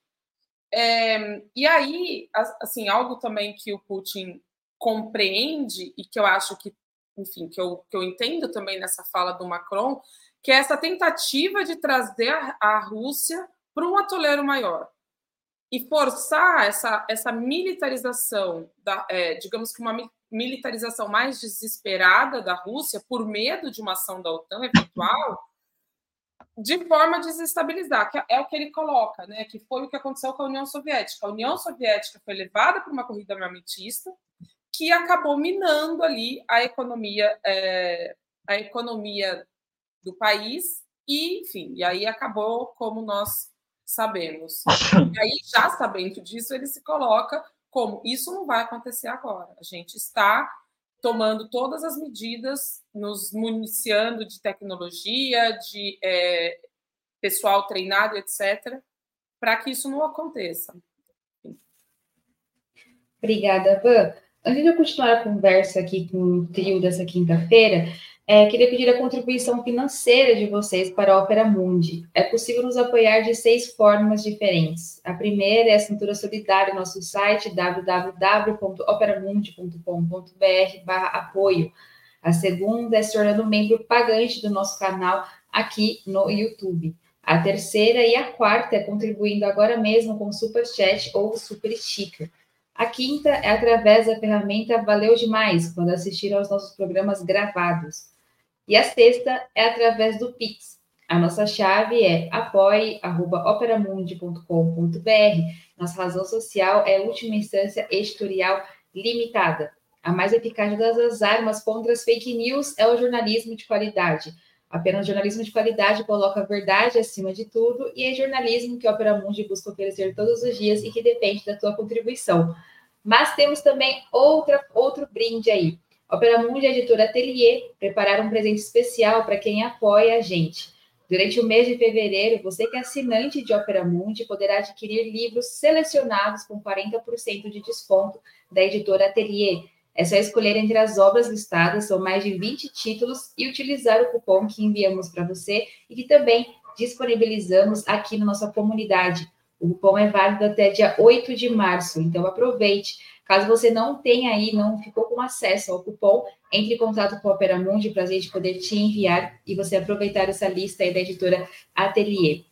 C: É, e aí, assim, algo também que o Putin compreende e que eu acho que, enfim, que eu, que eu entendo também nessa fala do Macron, que é essa tentativa de trazer a Rússia para um atoleiro maior e forçar essa, essa militarização, da, é, digamos que uma militarização mais desesperada da Rússia por medo de uma ação da OTAN eventual, de forma a desestabilizar, que é o que ele coloca, né? Que foi o que aconteceu com a União Soviética. A União Soviética foi levada para uma corrida armamentista que acabou minando ali a economia, é, a economia do país e, enfim, e aí acabou como nós sabemos. E aí, já sabendo disso, ele se coloca como isso não vai acontecer agora. A gente está tomando todas as medidas, nos municiando de tecnologia, de é, pessoal treinado, etc., para que isso não aconteça.
A: Obrigada, Van. Antes de eu continuar a conversa aqui com o trio dessa quinta-feira, É, queria pedir a contribuição financeira de vocês para a Opera Mundi. É possível nos apoiar de seis formas diferentes. A primeira é a assinatura solidária no nosso site www.operamundi.com.br apoio. A segunda é se tornando membro pagante do nosso canal aqui no YouTube. A terceira e a quarta é contribuindo agora mesmo com Super Chat ou Super Sticker. A quinta é através da ferramenta Valeu Demais, quando assistir aos nossos programas gravados. E a sexta é através do Pix. A nossa chave é apoie.operamundi.com.br. Nossa razão social é última instância editorial limitada. A mais eficaz das armas contra as fake news é o jornalismo de qualidade. Apenas jornalismo de qualidade coloca a verdade acima de tudo e é jornalismo que a Opera Mundi busca oferecer todos os dias e que depende da tua contribuição. Mas temos também outra, outro brinde aí. Opera Mundi e a editora Atelier prepararam um presente especial para quem apoia a gente. Durante o mês de fevereiro, você que é assinante de Opera Mundi poderá adquirir livros selecionados com 40% de desconto da editora Atelier. É só escolher entre as obras listadas, são mais de 20 títulos, e utilizar o cupom que enviamos para você e que também disponibilizamos aqui na nossa comunidade. O cupom é válido até dia 8 de março, então aproveite. Caso você não tenha aí, não ficou com acesso ao cupom, entre em contato com a Opera Mundi para a gente poder te enviar e você aproveitar essa lista aí da editora Atelier.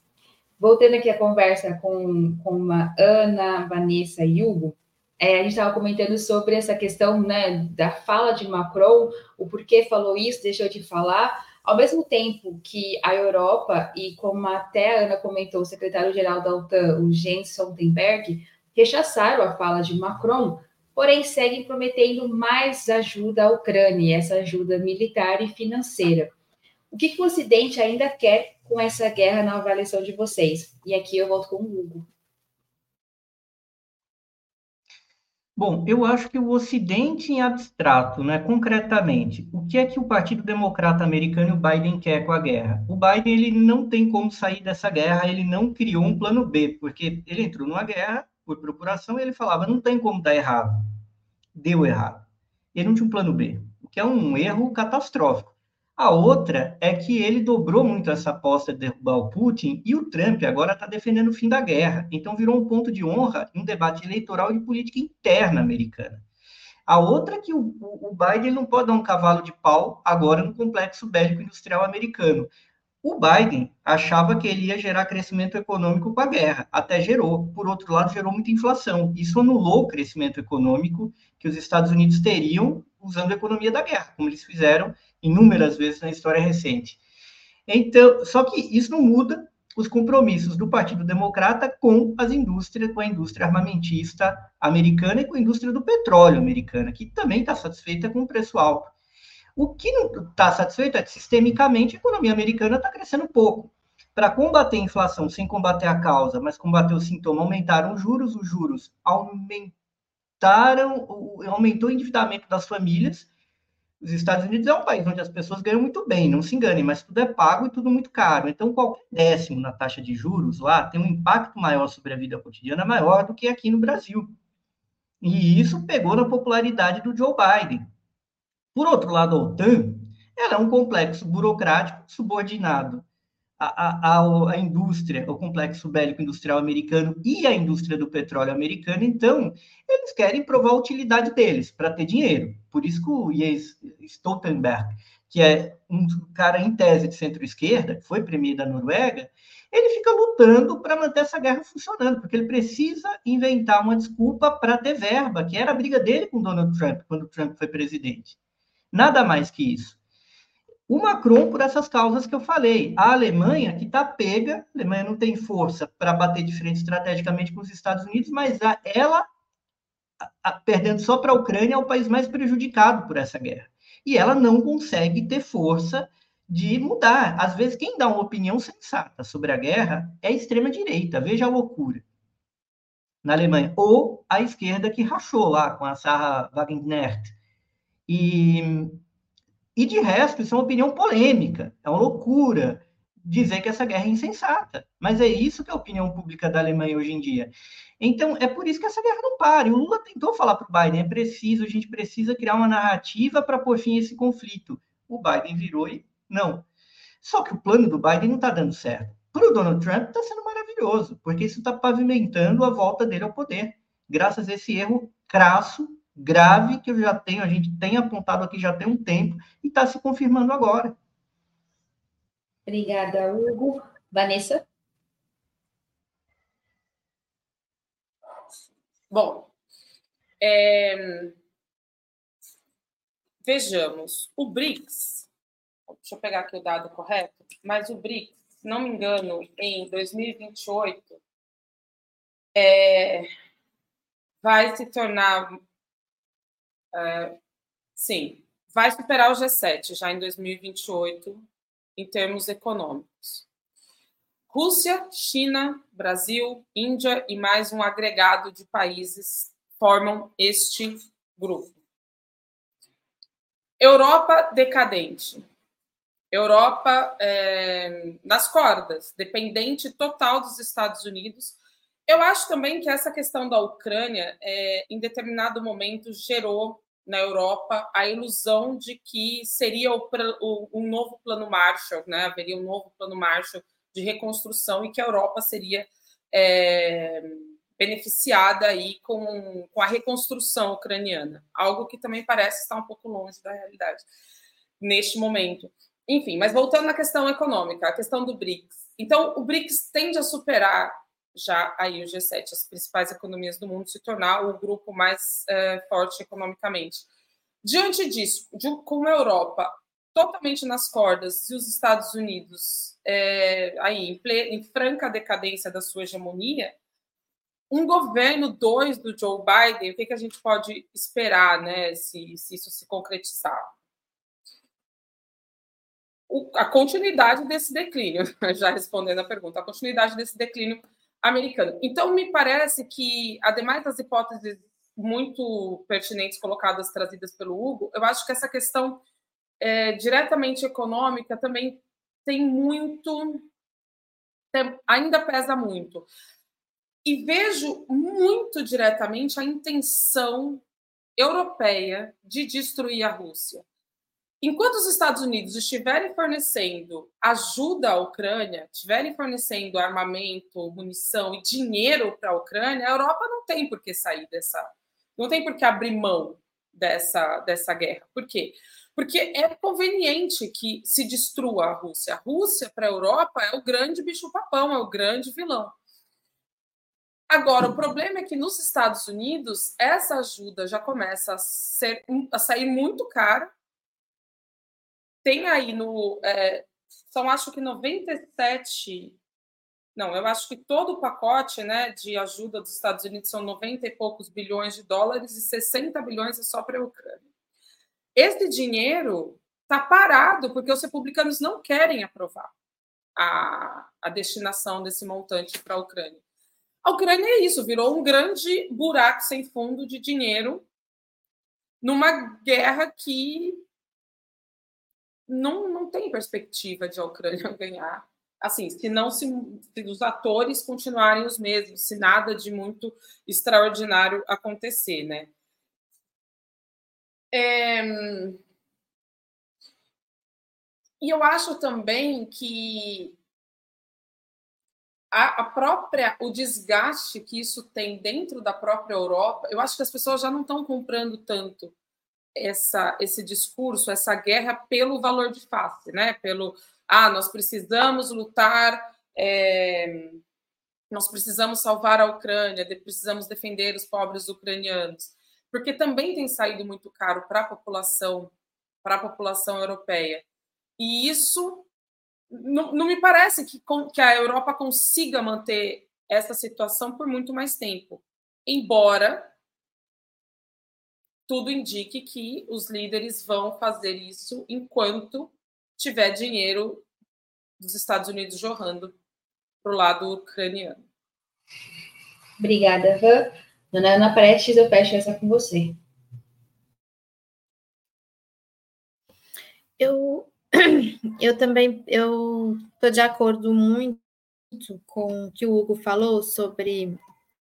A: Voltando aqui a conversa com, com a Ana, Vanessa e Hugo, é, a gente estava comentando sobre essa questão né, da fala de Macron, o porquê falou isso, deixou de falar, ao mesmo tempo que a Europa, e como até a Ana comentou, o secretário-geral da OTAN, o Jens Stoltenberg, rechaçaram a fala de Macron, porém seguem prometendo mais ajuda à Ucrânia, essa ajuda militar e financeira. O que, que o Ocidente ainda quer com essa guerra na avaliação de vocês? E aqui eu volto com o Hugo.
B: Bom, eu acho que o Ocidente em abstrato, né, concretamente, o que é que o Partido Democrata Americano e o Biden quer com a guerra? O Biden ele não tem como sair dessa guerra, ele não criou um plano B, porque ele entrou numa guerra por procuração, ele falava, não tem como dar errado. Deu errado. Ele não tinha um plano B, o que é um erro catastrófico. A outra é que ele dobrou muito essa aposta de derrubar o Putin e o Trump agora está defendendo o fim da guerra. Então virou um ponto de honra em um debate eleitoral e política interna americana. A outra é que o, o Biden não pode dar um cavalo de pau agora no complexo bélico industrial americano. O Biden achava que ele ia gerar crescimento econômico com a guerra, até gerou. Por outro lado, gerou muita inflação. Isso anulou o crescimento econômico que os Estados Unidos teriam usando a economia da guerra, como eles fizeram inúmeras vezes na história recente. Então, só que isso não muda os compromissos do Partido Democrata com as indústrias, com a indústria armamentista americana e com a indústria do petróleo americana, que também está satisfeita com o preço alto. O que não está satisfeito é que, sistemicamente, a economia americana está crescendo pouco. Para combater a inflação sem combater a causa, mas combater o sintoma, aumentaram os juros, os juros aumentaram, aumentou o endividamento das famílias. Os Estados Unidos é um país onde as pessoas ganham muito bem, não se enganem, mas tudo é pago e tudo muito caro. Então, qualquer décimo na taxa de juros lá tem um impacto maior sobre a vida cotidiana, maior do que aqui no Brasil. E isso pegou na popularidade do Joe Biden. Por outro lado, a OTAN ela é um complexo burocrático subordinado à, à, à indústria, ao complexo bélico industrial americano e à indústria do petróleo americano. Então, eles querem provar a utilidade deles para ter dinheiro. Por isso que o Jens Stoltenberg, que é um cara em tese de centro-esquerda, que foi premier da Noruega, ele fica lutando para manter essa guerra funcionando, porque ele precisa inventar uma desculpa para ter verba, que era a briga dele com Donald Trump, quando Trump foi presidente. Nada mais que isso. O Macron, por essas causas que eu falei. A Alemanha, que está pega, a Alemanha não tem força para bater de frente estrategicamente com os Estados Unidos, mas a, ela, a, a, perdendo só para a Ucrânia, é o país mais prejudicado por essa guerra. E ela não consegue ter força de mudar. Às vezes, quem dá uma opinião sensata sobre a guerra é a extrema-direita. Veja a loucura na Alemanha. Ou a esquerda que rachou lá com a Sarah Wagenknecht e, e de resto, isso é uma opinião polêmica, é uma loucura dizer que essa guerra é insensata. Mas é isso que é a opinião pública da Alemanha hoje em dia. Então, é por isso que essa guerra não para. E o Lula tentou falar para o Biden: é preciso, a gente precisa criar uma narrativa para pôr fim a esse conflito. o Biden virou e não. Só que o plano do Biden não está dando certo. Para o Donald Trump está sendo maravilhoso, porque isso está pavimentando a volta dele ao poder, graças a esse erro crasso, grave, que eu já tenho, a gente tem apontado aqui já tem um tempo, e está se confirmando agora.
A: Obrigada, Hugo. Vanessa?
C: Bom, é... vejamos, o BRICS, deixa eu pegar aqui o dado correto, mas o BRICS, se não me engano, em 2028, é... vai se tornar. É... sim, vai superar o G7 já em 2028, em termos econômicos. Rússia, China, Brasil, Índia e mais um agregado de países formam este grupo. Europa decadente. Europa é, nas cordas, dependente total dos Estados Unidos. Eu acho também que essa questão da Ucrânia, é, em determinado momento, gerou na Europa a ilusão de que seria o, o, um novo plano Marshall, né? haveria um novo plano Marshall de reconstrução e que a Europa seria é, beneficiada aí com, com a reconstrução ucraniana, algo que também parece estar um pouco longe da realidade neste momento. Enfim, mas voltando à questão econômica, a questão do BRICS. Então, o BRICS tende a superar já aí o G7, as principais economias do mundo, se tornar o grupo mais é, forte economicamente. Diante disso, de, com a Europa totalmente nas cordas e os Estados Unidos é, aí em, ple, em, franca decadência da sua hegemonia, um governo dois do Joe Biden, o que, que a gente pode esperar, né, se, se isso se concretizar? A continuidade desse declínio, já respondendo a pergunta, a continuidade desse declínio americano. Então, me parece que, ademais das hipóteses muito pertinentes colocadas, trazidas pelo Hugo, eu acho que essa questão é, diretamente econômica também tem muito, tem, ainda pesa muito. E vejo muito diretamente a intenção europeia de destruir a Rússia. Enquanto os Estados Unidos estiverem fornecendo ajuda à Ucrânia, estiverem fornecendo armamento, munição e dinheiro para a Ucrânia, a Europa não tem por que sair dessa, não tem por que abrir mão dessa, dessa guerra. Por quê? Porque é conveniente que se destrua a Rússia. A Rússia, para a Europa, é o grande bicho-papão, é o grande vilão. Agora, o problema é que nos Estados Unidos, essa ajuda já começa a, ser, a sair muito cara tem aí no. É, são acho que 97. Não, eu acho que todo o pacote né, de ajuda dos Estados Unidos são 90 e poucos bilhões de dólares e 60 bilhões é só para a Ucrânia. Esse dinheiro está parado porque os republicanos não querem aprovar a, a destinação desse montante para a Ucrânia. A Ucrânia é isso, virou um grande buraco sem fundo de dinheiro numa guerra que não, não tem perspectiva de a Ucrânia ganhar. Assim, se não se, se os atores continuarem os mesmos, se nada de muito extraordinário acontecer, né? É... E eu acho também que a, própria o desgaste que isso tem dentro da própria Europa, eu acho que as pessoas já não estão comprando tanto essa, esse discurso, essa guerra pelo valor de face, né? Pelo ah, nós precisamos lutar, é, nós precisamos salvar a Ucrânia, precisamos defender os pobres ucranianos, porque também tem saído muito caro para a população, para a população europeia. E isso não, não me parece que, que a Europa consiga manter essa situação por muito mais tempo, embora tudo indique que os líderes vão fazer isso enquanto tiver dinheiro dos Estados Unidos jorrando para o lado ucraniano.
A: Obrigada, Van. Dona Ana Prestes, eu fecho essa com você.
D: Eu, eu também eu estou de acordo muito com o que o Hugo falou sobre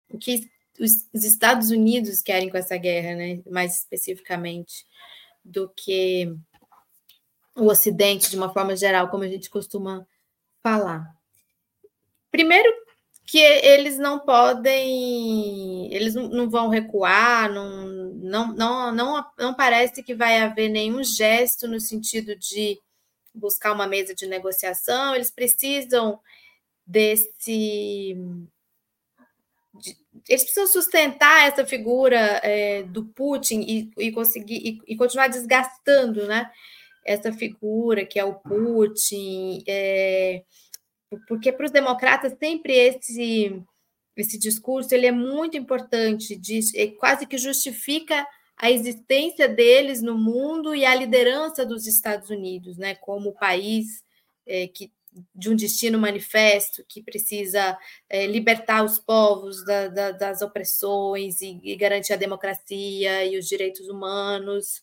D: o que os, os Estados Unidos querem com essa guerra, né? Mais especificamente, do que o Ocidente de uma forma geral, como a gente costuma falar. Primeiro, que eles não podem, eles não vão recuar, não, não, não, não, não parece que vai haver nenhum gesto no sentido de buscar uma mesa de negociação, eles precisam desse. Eles precisam sustentar essa figura é, do Putin e, e conseguir e, e, continuar desgastando né, essa figura que é o Putin. É, porque para os democratas sempre esse esse discurso ele é muito importante, diz, é, quase que justifica a existência deles no mundo e a liderança dos Estados Unidos, né, como país é, que de um destino manifesto que precisa é, libertar os povos da, da, das opressões e, e, garantir a democracia e os direitos humanos.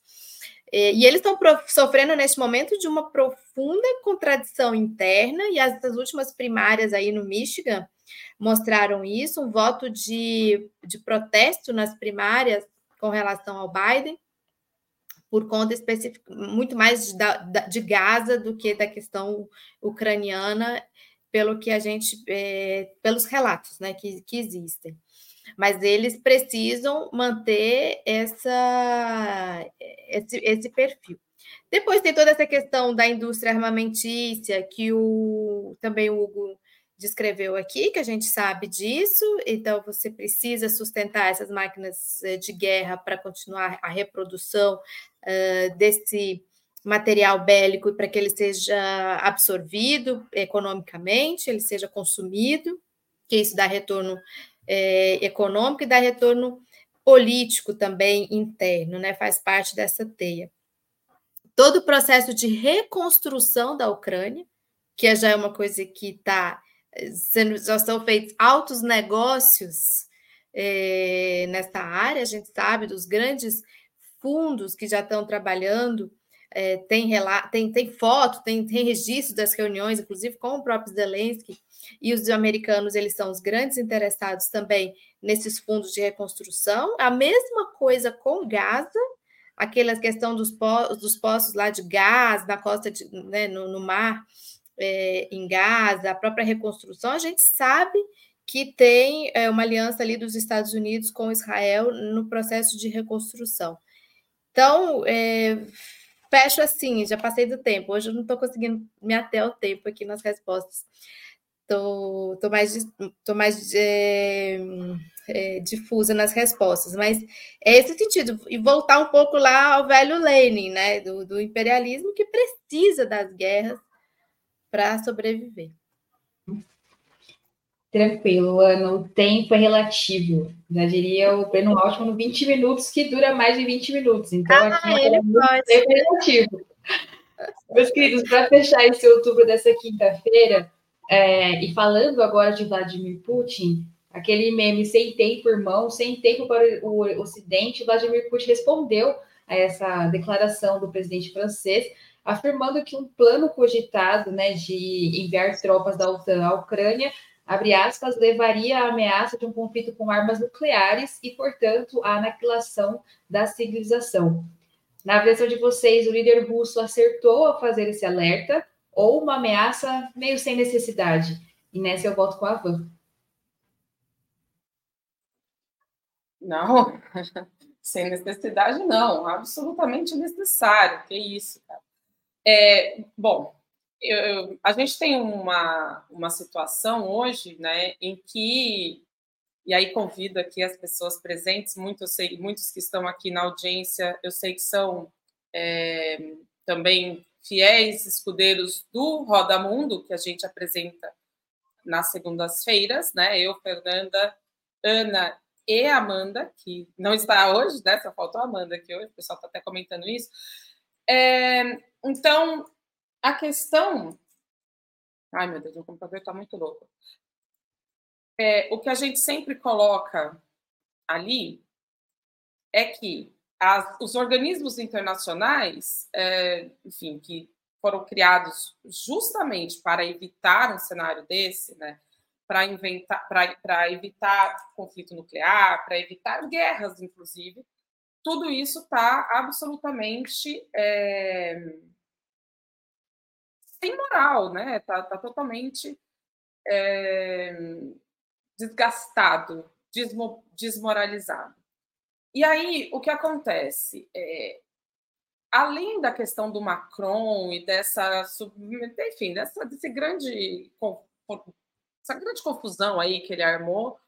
D: É, e eles estão sofrendo neste momento de uma profunda contradição interna, e as, as últimas primárias aí no Michigan mostraram isso, um voto de, de protesto nas primárias com relação ao Biden, por conta específica, muito mais de, de Gaza do que da questão ucraniana, pelo que a gente, é, pelos relatos né, que, que existem mas eles precisam manter essa, esse, esse perfil. Depois tem toda essa questão da indústria armamentícia, que o, também o Hugo descreveu aqui, que a gente sabe disso, então você precisa sustentar essas máquinas eh, de guerra para continuar a reprodução uh, desse material bélico para que ele seja absorvido economicamente, ele seja consumido, que isso dá retorno é, econômico e dá retorno político também interno, né? Faz parte dessa teia. Todo o processo de reconstrução da Ucrânia, que já é uma coisa que está sendo, já estão feitos altos negócios é, nessa área, a gente sabe dos grandes fundos que já estão trabalhando, é, tem, tem, tem foto, tem, tem registro das reuniões, inclusive com o próprio Zelensky, e os americanos eles são os grandes interessados também nesses fundos de reconstrução. A mesma coisa com Gaza, aquela questão dos, po dos poços lá de gás na costa, de, né, no, no mar, é, em Gaza, a própria reconstrução, a gente sabe que tem é, uma aliança ali dos Estados Unidos com Israel no processo de reconstrução. Então, é, fecho assim, já passei do tempo, hoje eu não estou conseguindo me ater ao tempo aqui nas respostas. Tô, tô mais, tô mais é, é, difusa nas respostas, mas é esse sentido, e voltar um pouco lá ao velho Lenin, né, do, do imperialismo que precisa das guerras para sobreviver.
A: Tranquilo, Ana, o tempo é relativo. Já diria o Breno Altman 20 minutos, que dura mais de 20 minutos. Então,
D: ah, aqui ele é pode. tempo
A: relativo. Meus queridos, para fechar esse outubro dessa quinta-feira, é, e falando agora de Vladimir Putin, aquele meme sem tempo, irmão, sem tempo para o Ocidente, Vladimir Putin respondeu a essa declaração do presidente francês, afirmando que um plano cogitado né, de enviar tropas da OTAN à Ucrânia, abre aspas, levaria à ameaça de um conflito com armas nucleares e, portanto, à aniquilação da civilização. Na visão de vocês, o líder russo acertou ao fazer esse alerta ou uma ameaça meio sem necessidade. E nessa eu volto com a Van.
C: Não, sem necessidade, não, absolutamente necessário. Que isso, cara. É, bom, eu, a gente tem uma, uma situação hoje, né, em que, e aí convido aqui as pessoas presentes, muitos, sei, muitos que estão aqui na audiência, eu sei que são é, também fiéis escudeiros do Roda Mundo, que a gente apresenta nas segundas-feiras, né? Eu, Fernanda, Ana e Amanda, que não está hoje, né? Só faltou a Amanda aqui hoje, o pessoal está até comentando isso. É, então, a questão. Ai, meu Deus, o computador está muito louco. É, o que a gente sempre coloca ali é que as, os organismos internacionais, é, enfim, que foram criados justamente para evitar um cenário desse, né? Para inventar, para evitar conflito nuclear, para evitar guerras, inclusive, tudo isso está absolutamente é, sem moral, né? Está tá totalmente é, desgastado, desmo, desmoralizado. E aí, o que acontece? É, além da questão do Macron e dessa, enfim, dessa, desse grande, essa grande confusão aí que ele armou,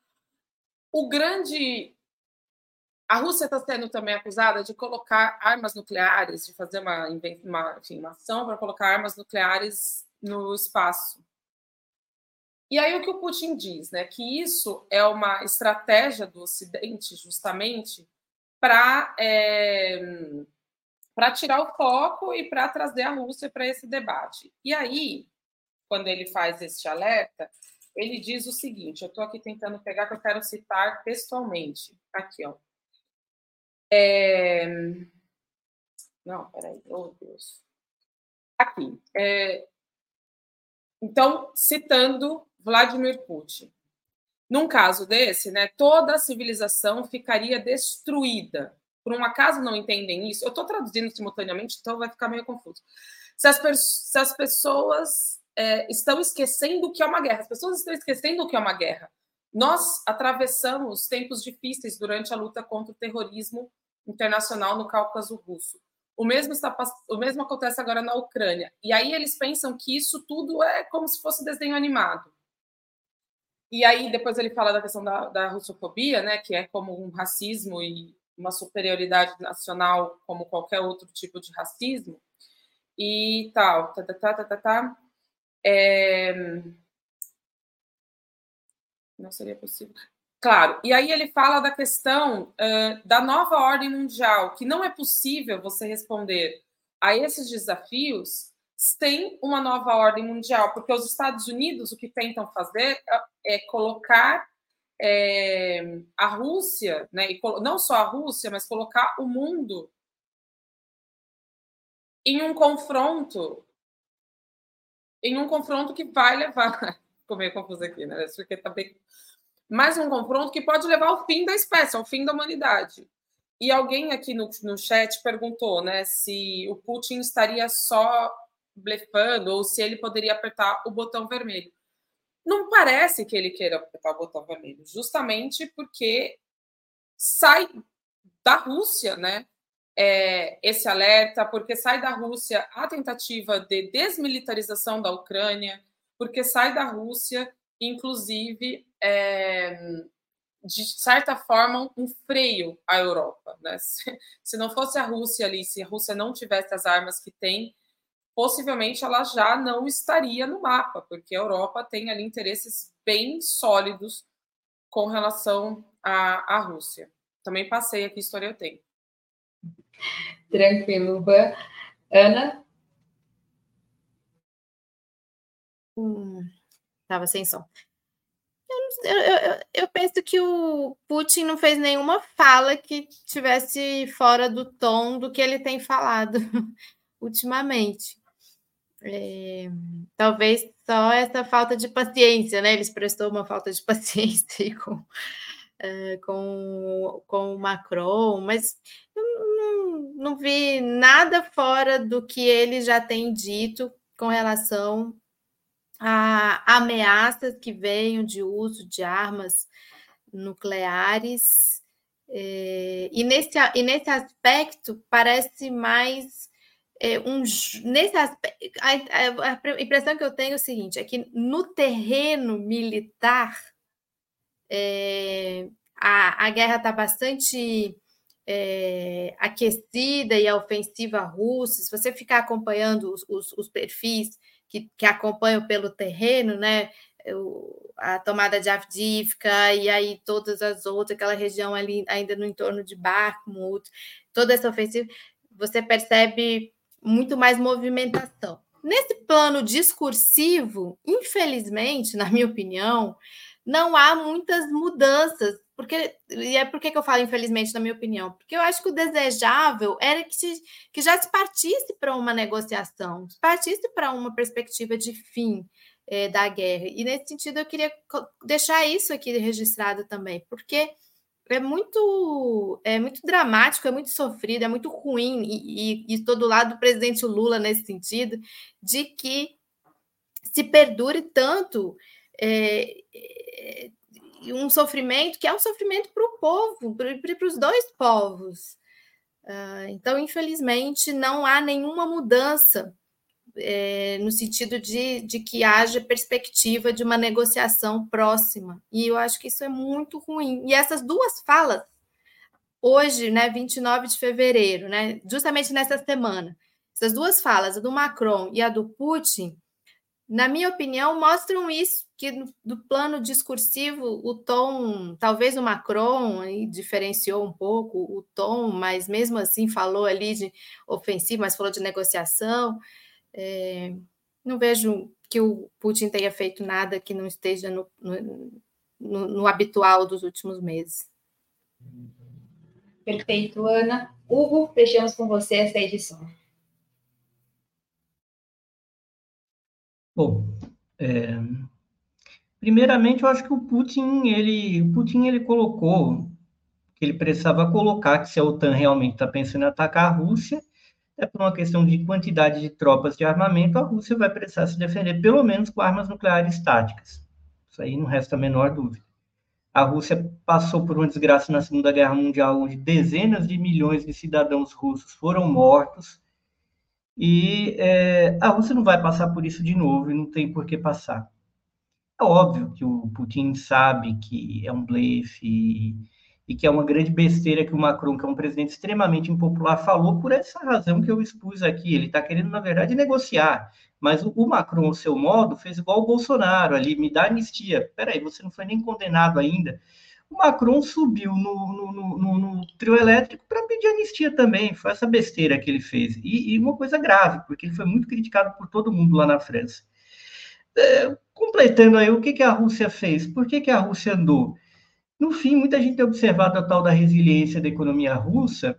C: o grande a Rússia está sendo também acusada de colocar armas nucleares, de fazer uma, uma, enfim, uma ação para colocar armas nucleares no espaço. E aí o que o Putin diz, né? Que isso é uma estratégia do Ocidente, justamente, para é, para tirar o foco e para trazer a Rússia para esse debate. E aí, quando ele faz este alerta, ele diz o seguinte: eu estou aqui tentando pegar que eu quero citar textualmente. Aqui, ó. É... Não, peraí, oh Deus. Aqui. É... Então, citando Vladimir Putin. Num caso desse, né, toda a civilização ficaria destruída. Por um acaso não entendem isso? Eu estou traduzindo simultaneamente, então vai ficar meio confuso. Se as, se as pessoas é, estão esquecendo o que é uma guerra, as pessoas estão esquecendo o que é uma guerra. Nós atravessamos tempos difíceis durante a luta contra o terrorismo internacional no Cáucaso Russo. O mesmo, está, o mesmo acontece agora na Ucrânia. E aí eles pensam que isso tudo é como se fosse desenho animado. E aí depois ele fala da questão da, da russofobia, né, que é como um racismo e uma superioridade nacional como qualquer outro tipo de racismo e tal. Tá, tá, tá, tá, tá, tá. É... Não seria possível. Claro, e aí ele fala da questão uh, da nova ordem mundial, que não é possível você responder a esses desafios sem uma nova ordem mundial, porque os Estados Unidos o que tentam fazer é, colocar é, a Rússia, né, e não só a Rússia, mas colocar o mundo em um confronto, em um confronto que vai levar, ficou meio confuso aqui, né? Porque tá bem mais um confronto que pode levar ao fim da espécie, ao fim da humanidade. E alguém aqui no, no chat perguntou né, se o Putin estaria só blefando ou se ele poderia apertar o botão vermelho. Não parece que ele queira apertar o botão vermelho, justamente porque sai da Rússia, né? É, esse alerta, porque sai da Rússia a tentativa de desmilitarização da Ucrânia, porque sai da Rússia, inclusive, é, de certa forma, um freio à Europa. Né? Se, se não fosse a Rússia ali, se a Rússia não tivesse as armas que tem, possivelmente ela já não estaria no mapa, porque a Europa tem ali interesses bem sólidos com relação à, à Rússia. Também passei aqui, história eu tenho.
A: Tranquilo, Van. Ana?
D: Hum, tava sem som. Eu, eu, eu, penso que o Putin não fez nenhuma fala que tivesse fora do tom do que ele tem falado ultimamente. É, talvez só essa falta de paciência, né? Ele expressou uma falta de paciência com, é, com, com o Macron, mas não, não vi nada fora do que ele já tem dito com relação a ameaças que venham de uso de armas nucleares. É, e, nesse, e nesse aspecto parece mais é, um nesse aspecto, a, a, impressão que eu tenho é o seguinte: é que no terreno militar é, a, a guerra está bastante aquecida e a ofensiva russa. Se você ficar acompanhando os, os, os perfis que, que, acompanham pelo terreno, né? a tomada de Avdivka e aí todas as outras, aquela região ali ainda no entorno de Bakhmut, toda essa ofensiva, você percebe muito mais movimentação. Nesse plano discursivo, infelizmente, na minha opinião, não há muitas mudanças. Porque, e é por que eu falo infelizmente, na minha opinião? Porque eu acho que o desejável era que, se, que já se partisse para uma negociação, se partisse para uma perspectiva de fim é, da guerra. E nesse sentido, eu queria deixar isso aqui registrado também, porque é muito é muito dramático, é muito sofrido, é muito ruim, e, e, e estou do lado do presidente Lula nesse sentido, de que se perdure tanto é, é, um sofrimento que é um sofrimento para o povo, para os dois povos. Uh, então, infelizmente, não há nenhuma mudança é, no sentido de, de que haja perspectiva de uma negociação próxima. E eu acho que isso é muito ruim. E essas duas falas, hoje, né, 29 de fevereiro, né, justamente nessa semana, essas duas falas, a do Macron e a do Putin, na minha opinião, mostram isso, que do plano discursivo, o tom, talvez o Macron aí, diferenciou um pouco o tom, mas mesmo assim falou ali de ofensivo, mas falou de negociação. É, não vejo que o Putin tenha feito nada que não esteja no, no, no, no habitual dos últimos meses.
A: Perfeito, Ana. Hugo, fechamos com você essa edição.
B: Bom, é, primeiramente eu acho que o Putin ele, o Putin ele colocou que ele precisava colocar que se a OTAN realmente está pensando em atacar a Rússia, é por uma questão de quantidade de tropas de armamento, a Rússia vai precisar se defender pelo menos com armas nucleares táticas. Isso aí não resta a menor dúvida. A Rússia passou por uma desgraça na Segunda Guerra Mundial, onde dezenas de milhões de cidadãos russos foram mortos, e é, a Rússia não vai passar por isso de novo e não tem por que passar. É óbvio que o Putin sabe que é um blefe e que é uma grande besteira que o Macron, que é um presidente extremamente impopular, falou por essa razão que eu expus aqui. Ele está querendo, na verdade, negociar. Mas o, o Macron, ao seu modo, fez igual o Bolsonaro ali, me dá anistia. Peraí, você não foi nem condenado ainda. O Macron subiu no, no, no, no trio elétrico para pedir anistia também. Foi essa besteira que ele fez. E, e, uma coisa grave, porque ele foi muito criticado por todo mundo lá na França. É, completando aí, o que, que a Rússia fez? Por que, que a Rússia andou? No fim, muita gente tem observado a tal da resiliência da economia russa,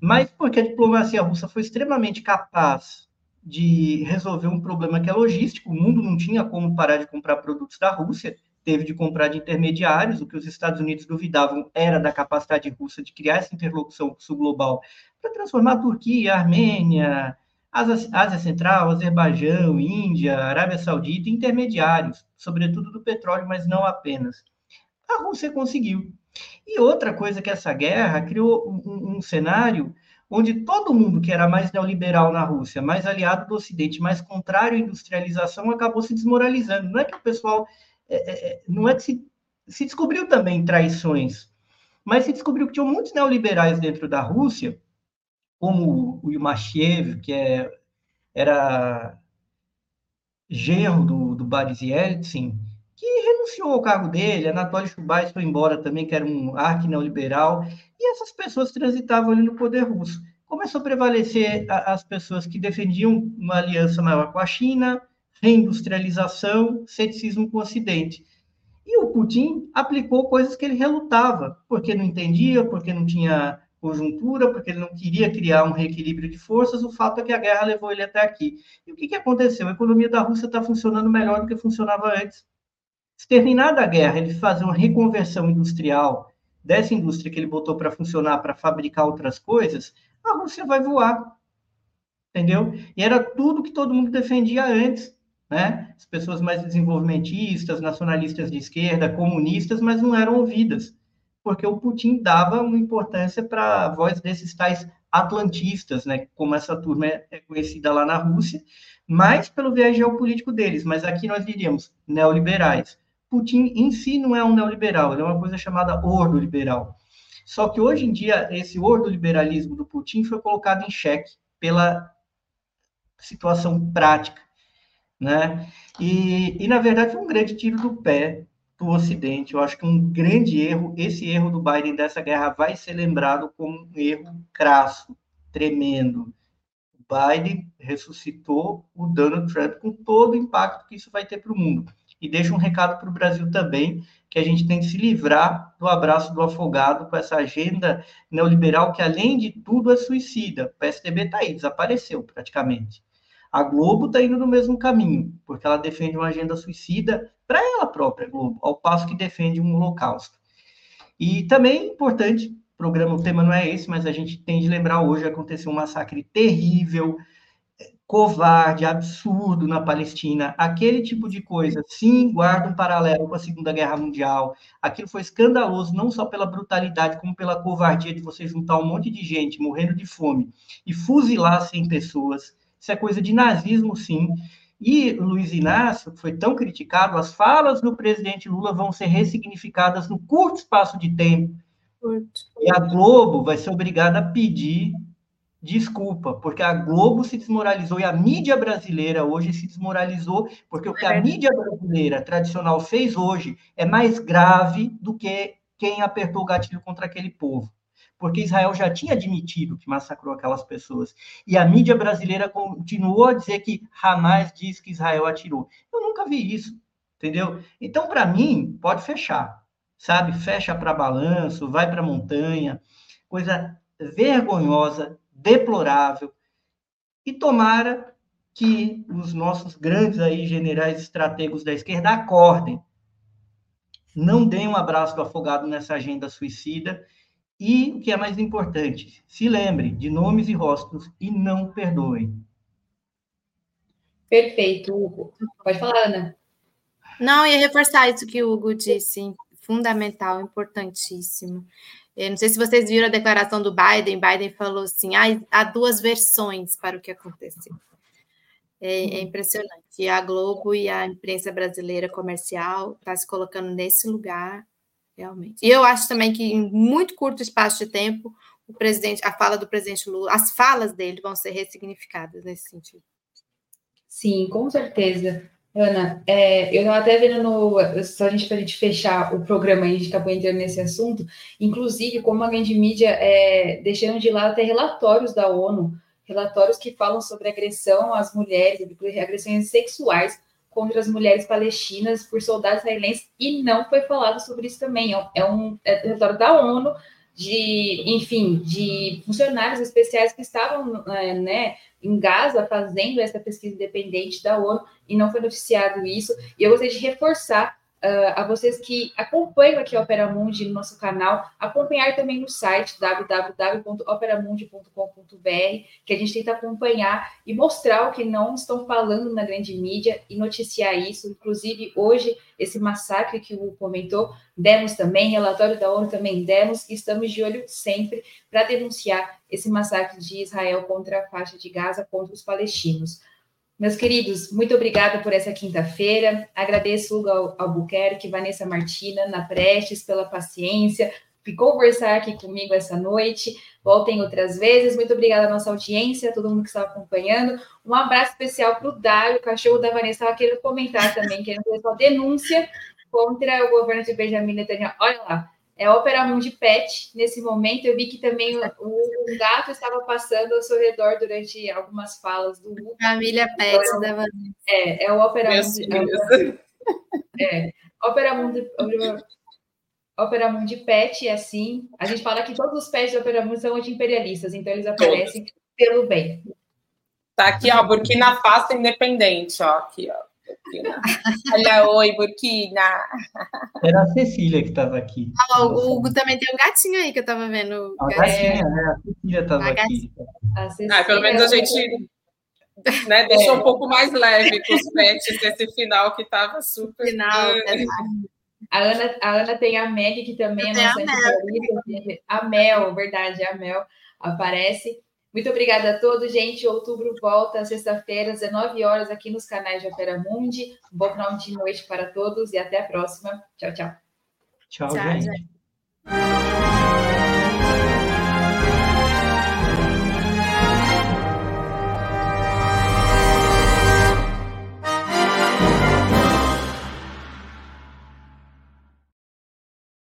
B: mas porque a diplomacia russa foi extremamente capaz de resolver um problema que é logístico, o mundo não tinha como parar de comprar produtos da Rússia, teve de comprar de intermediários, o que os Estados Unidos duvidavam era da capacidade russa de criar essa interlocução sul-global para transformar a Turquia, a Armênia, Ásia Central, Azerbaijão, Índia, Arábia Saudita, intermediários, sobretudo do petróleo, mas não apenas a Rússia conseguiu. E outra coisa que essa guerra criou um, um, cenário onde todo mundo que era mais neoliberal na Rússia, mais aliado do Ocidente, mais contrário à industrialização, acabou se desmoralizando. Não é que o pessoal, é, é, é não é que se, se descobriu também traições, mas se descobriu que tinham muitos neoliberais dentro da Rússia, como o Yumashiev, que é, era genro do, do Boris Yeltsin, que renunciou ao cargo dele, Anatoly Chubais foi embora também, que era um arque-neoliberal, e essas pessoas transitavam ali no poder russo. Começou a prevalecer as pessoas que defendiam uma aliança maior com a China, reindustrialização, ceticismo com o Ocidente. E o Putin aplicou coisas que ele relutava, porque não entendia, porque não tinha conjuntura, porque ele não queria criar um reequilíbrio de forças. O fato é que a guerra levou ele até aqui. E o que, que aconteceu? A economia da Rússia está funcionando melhor do que funcionava antes. Se terminada a guerra, ele fazer uma reconversão industrial dessa indústria que ele botou para funcionar, para fabricar outras coisas, a Rússia vai voar. Entendeu? E era tudo que todo mundo defendia antes. Né? As pessoas mais desenvolvimentistas, nacionalistas de esquerda, comunistas, mas não eram ouvidas, porque o Putin dava uma importância para a voz desses tais atlantistas, né? como essa turma é conhecida lá na Rússia, mais pelo viés geopolítico deles, mas aqui nós diríamos neoliberais. Putin em si não é um neoliberal, ele é uma coisa chamada ordoliberal. Só que hoje em dia, esse ordoliberalismo do Putin foi colocado em xeque pela situação prática. Né? E, e, na verdade, foi um grande tiro do pé do Ocidente. Eu acho que um grande erro, esse erro do Biden dessa guerra vai ser lembrado como um erro crasso, tremendo. O Biden ressuscitou o Donald Trump com todo o impacto que isso vai ter para o mundo e deixa um recado para o Brasil também, que a gente tem que se livrar do abraço do afogado com essa agenda neoliberal que, além de tudo, é suicida. O PSDB está aí, desapareceu praticamente. A Globo está indo no mesmo caminho, porque ela defende uma agenda suicida para ela própria, Globo, ao passo que defende um holocausto. E também é importante, programa, o tema não é esse, mas a gente tem de lembrar hoje, aconteceu um massacre terrível covarde, absurdo na Palestina, aquele tipo de coisa, sim, guarda um paralelo com a Segunda Guerra Mundial. Aquilo foi escandaloso, não só pela brutalidade, como pela covardia de você juntar um monte de gente morrendo de fome e fuzilar 100 pessoas. Isso é coisa de nazismo, sim. E Luiz Inácio, que foi tão criticado, as falas do presidente Lula vão ser ressignificadas no curto espaço de tempo. E a Globo vai ser obrigada a pedir desculpa, porque a Globo se desmoralizou e a mídia brasileira hoje se desmoralizou, porque o que a mídia brasileira tradicional fez hoje é mais grave do que quem apertou o gatilho contra aquele povo. Porque Israel já tinha admitido que massacrou aquelas pessoas. E a mídia brasileira continuou a dizer que Hamas diz que Israel atirou. Eu nunca vi isso, entendeu? Então, para mim, pode fechar, sabe? Fecha para balanço, vai para montanha, coisa vergonhosa, deplorável. E tomara que os nossos grandes aí generais estratégicos da esquerda acordem. Não deem um abraço do afogado nessa agenda suicida. E o que é mais importante, se lembre de nomes e rostos e não perdoem.
A: Perfeito, Hugo. Pode falar, Ana.
D: Não, ia reforçar isso que o Hugo disse, fundamental, importantíssimo. Eu não sei se vocês viram a declaração do Biden. Biden falou assim: ah, há duas versões para o que aconteceu. É, é impressionante. E a Globo e a imprensa brasileira comercial está se colocando nesse lugar, realmente. E eu acho também que em muito curto espaço de tempo, o presidente, a fala do presidente Lula, as falas dele vão ser ressignificadas nesse sentido.
A: Sim, com certeza. Ana, é, eu estava até vendo no. Só a gente para a gente fechar o programa, a gente acabou entrando nesse assunto. Inclusive, como a grande mídia é, deixando de lado até relatórios da ONU, relatórios que falam sobre agressão às mulheres, agressões sexuais contra as mulheres palestinas por soldados israelenses, e não foi falado sobre isso também. É um é relatório da ONU de, enfim, de funcionários especiais que estavam, é, né, em Gaza fazendo essa pesquisa independente da ONU e não foi noticiado isso. E eu gostaria de reforçar uh, a vocês que acompanham aqui a Opera Mundi no nosso canal, acompanhar também no site www.operamundi.com.br, que a gente tenta acompanhar e mostrar o que não estão falando na grande mídia e noticiar isso. Inclusive, hoje, esse massacre que o comentou, demos também, relatório da ONU também demos, e estamos de olho sempre para denunciar esse massacre de Israel contra a faixa de Gaza, contra os palestinos. Meus queridos, muito obrigada por essa quinta-feira. Agradeço Hugo Albuquerque, Vanessa Martina, na Prestes, pela paciência, por conversar aqui comigo essa noite. Voltem outras vezes. Muito obrigada à nossa audiência, a todo mundo que está acompanhando. Um abraço especial para o Dário, o cachorro da Vanessa, estava querendo comentar também, querendo fazer uma denúncia contra o governo de Benjamin Netanyahu. Olha lá, é Ópera Mundi Pet. Nesse momento, eu vi que também o, o, gato estava passando ao seu redor durante algumas falas do Hugo.
D: Família Pet então, da Vanessa.
A: É, é o Ópera Mundi. É, é, Ópera Mundi. Ópera Mundi Pet é assim. A gente fala que todos os pets do Ópera Mundi são anti-imperialistas, então eles aparecem todos. pelo bem.
C: Tá aqui, ó, Burkina Faso independente, ó, aqui, ó. Olha, oi, Burkina.
B: Era a Cecília que estava aqui.
D: Ah, o Hugo também tem um gatinho aí que eu estava vendo.
B: A gatinha, né? A Cecília estava aqui.
C: Ah, pelo menos a gente né, deixou é. um pouco mais leve com os pets nesse final que estava super. Final,
A: é a Ana, a Ana tem a Meg, que também é nossa favorita. A Mel, verdade, a Mel aparece. Muito obrigada a todos, gente. Outubro volta sexta-feira, às 19 horas, aqui nos canais de Opera Mundi. Um bom final de noite para todos e até a próxima. Tchau, tchau.
B: Tchau, tchau gente. gente.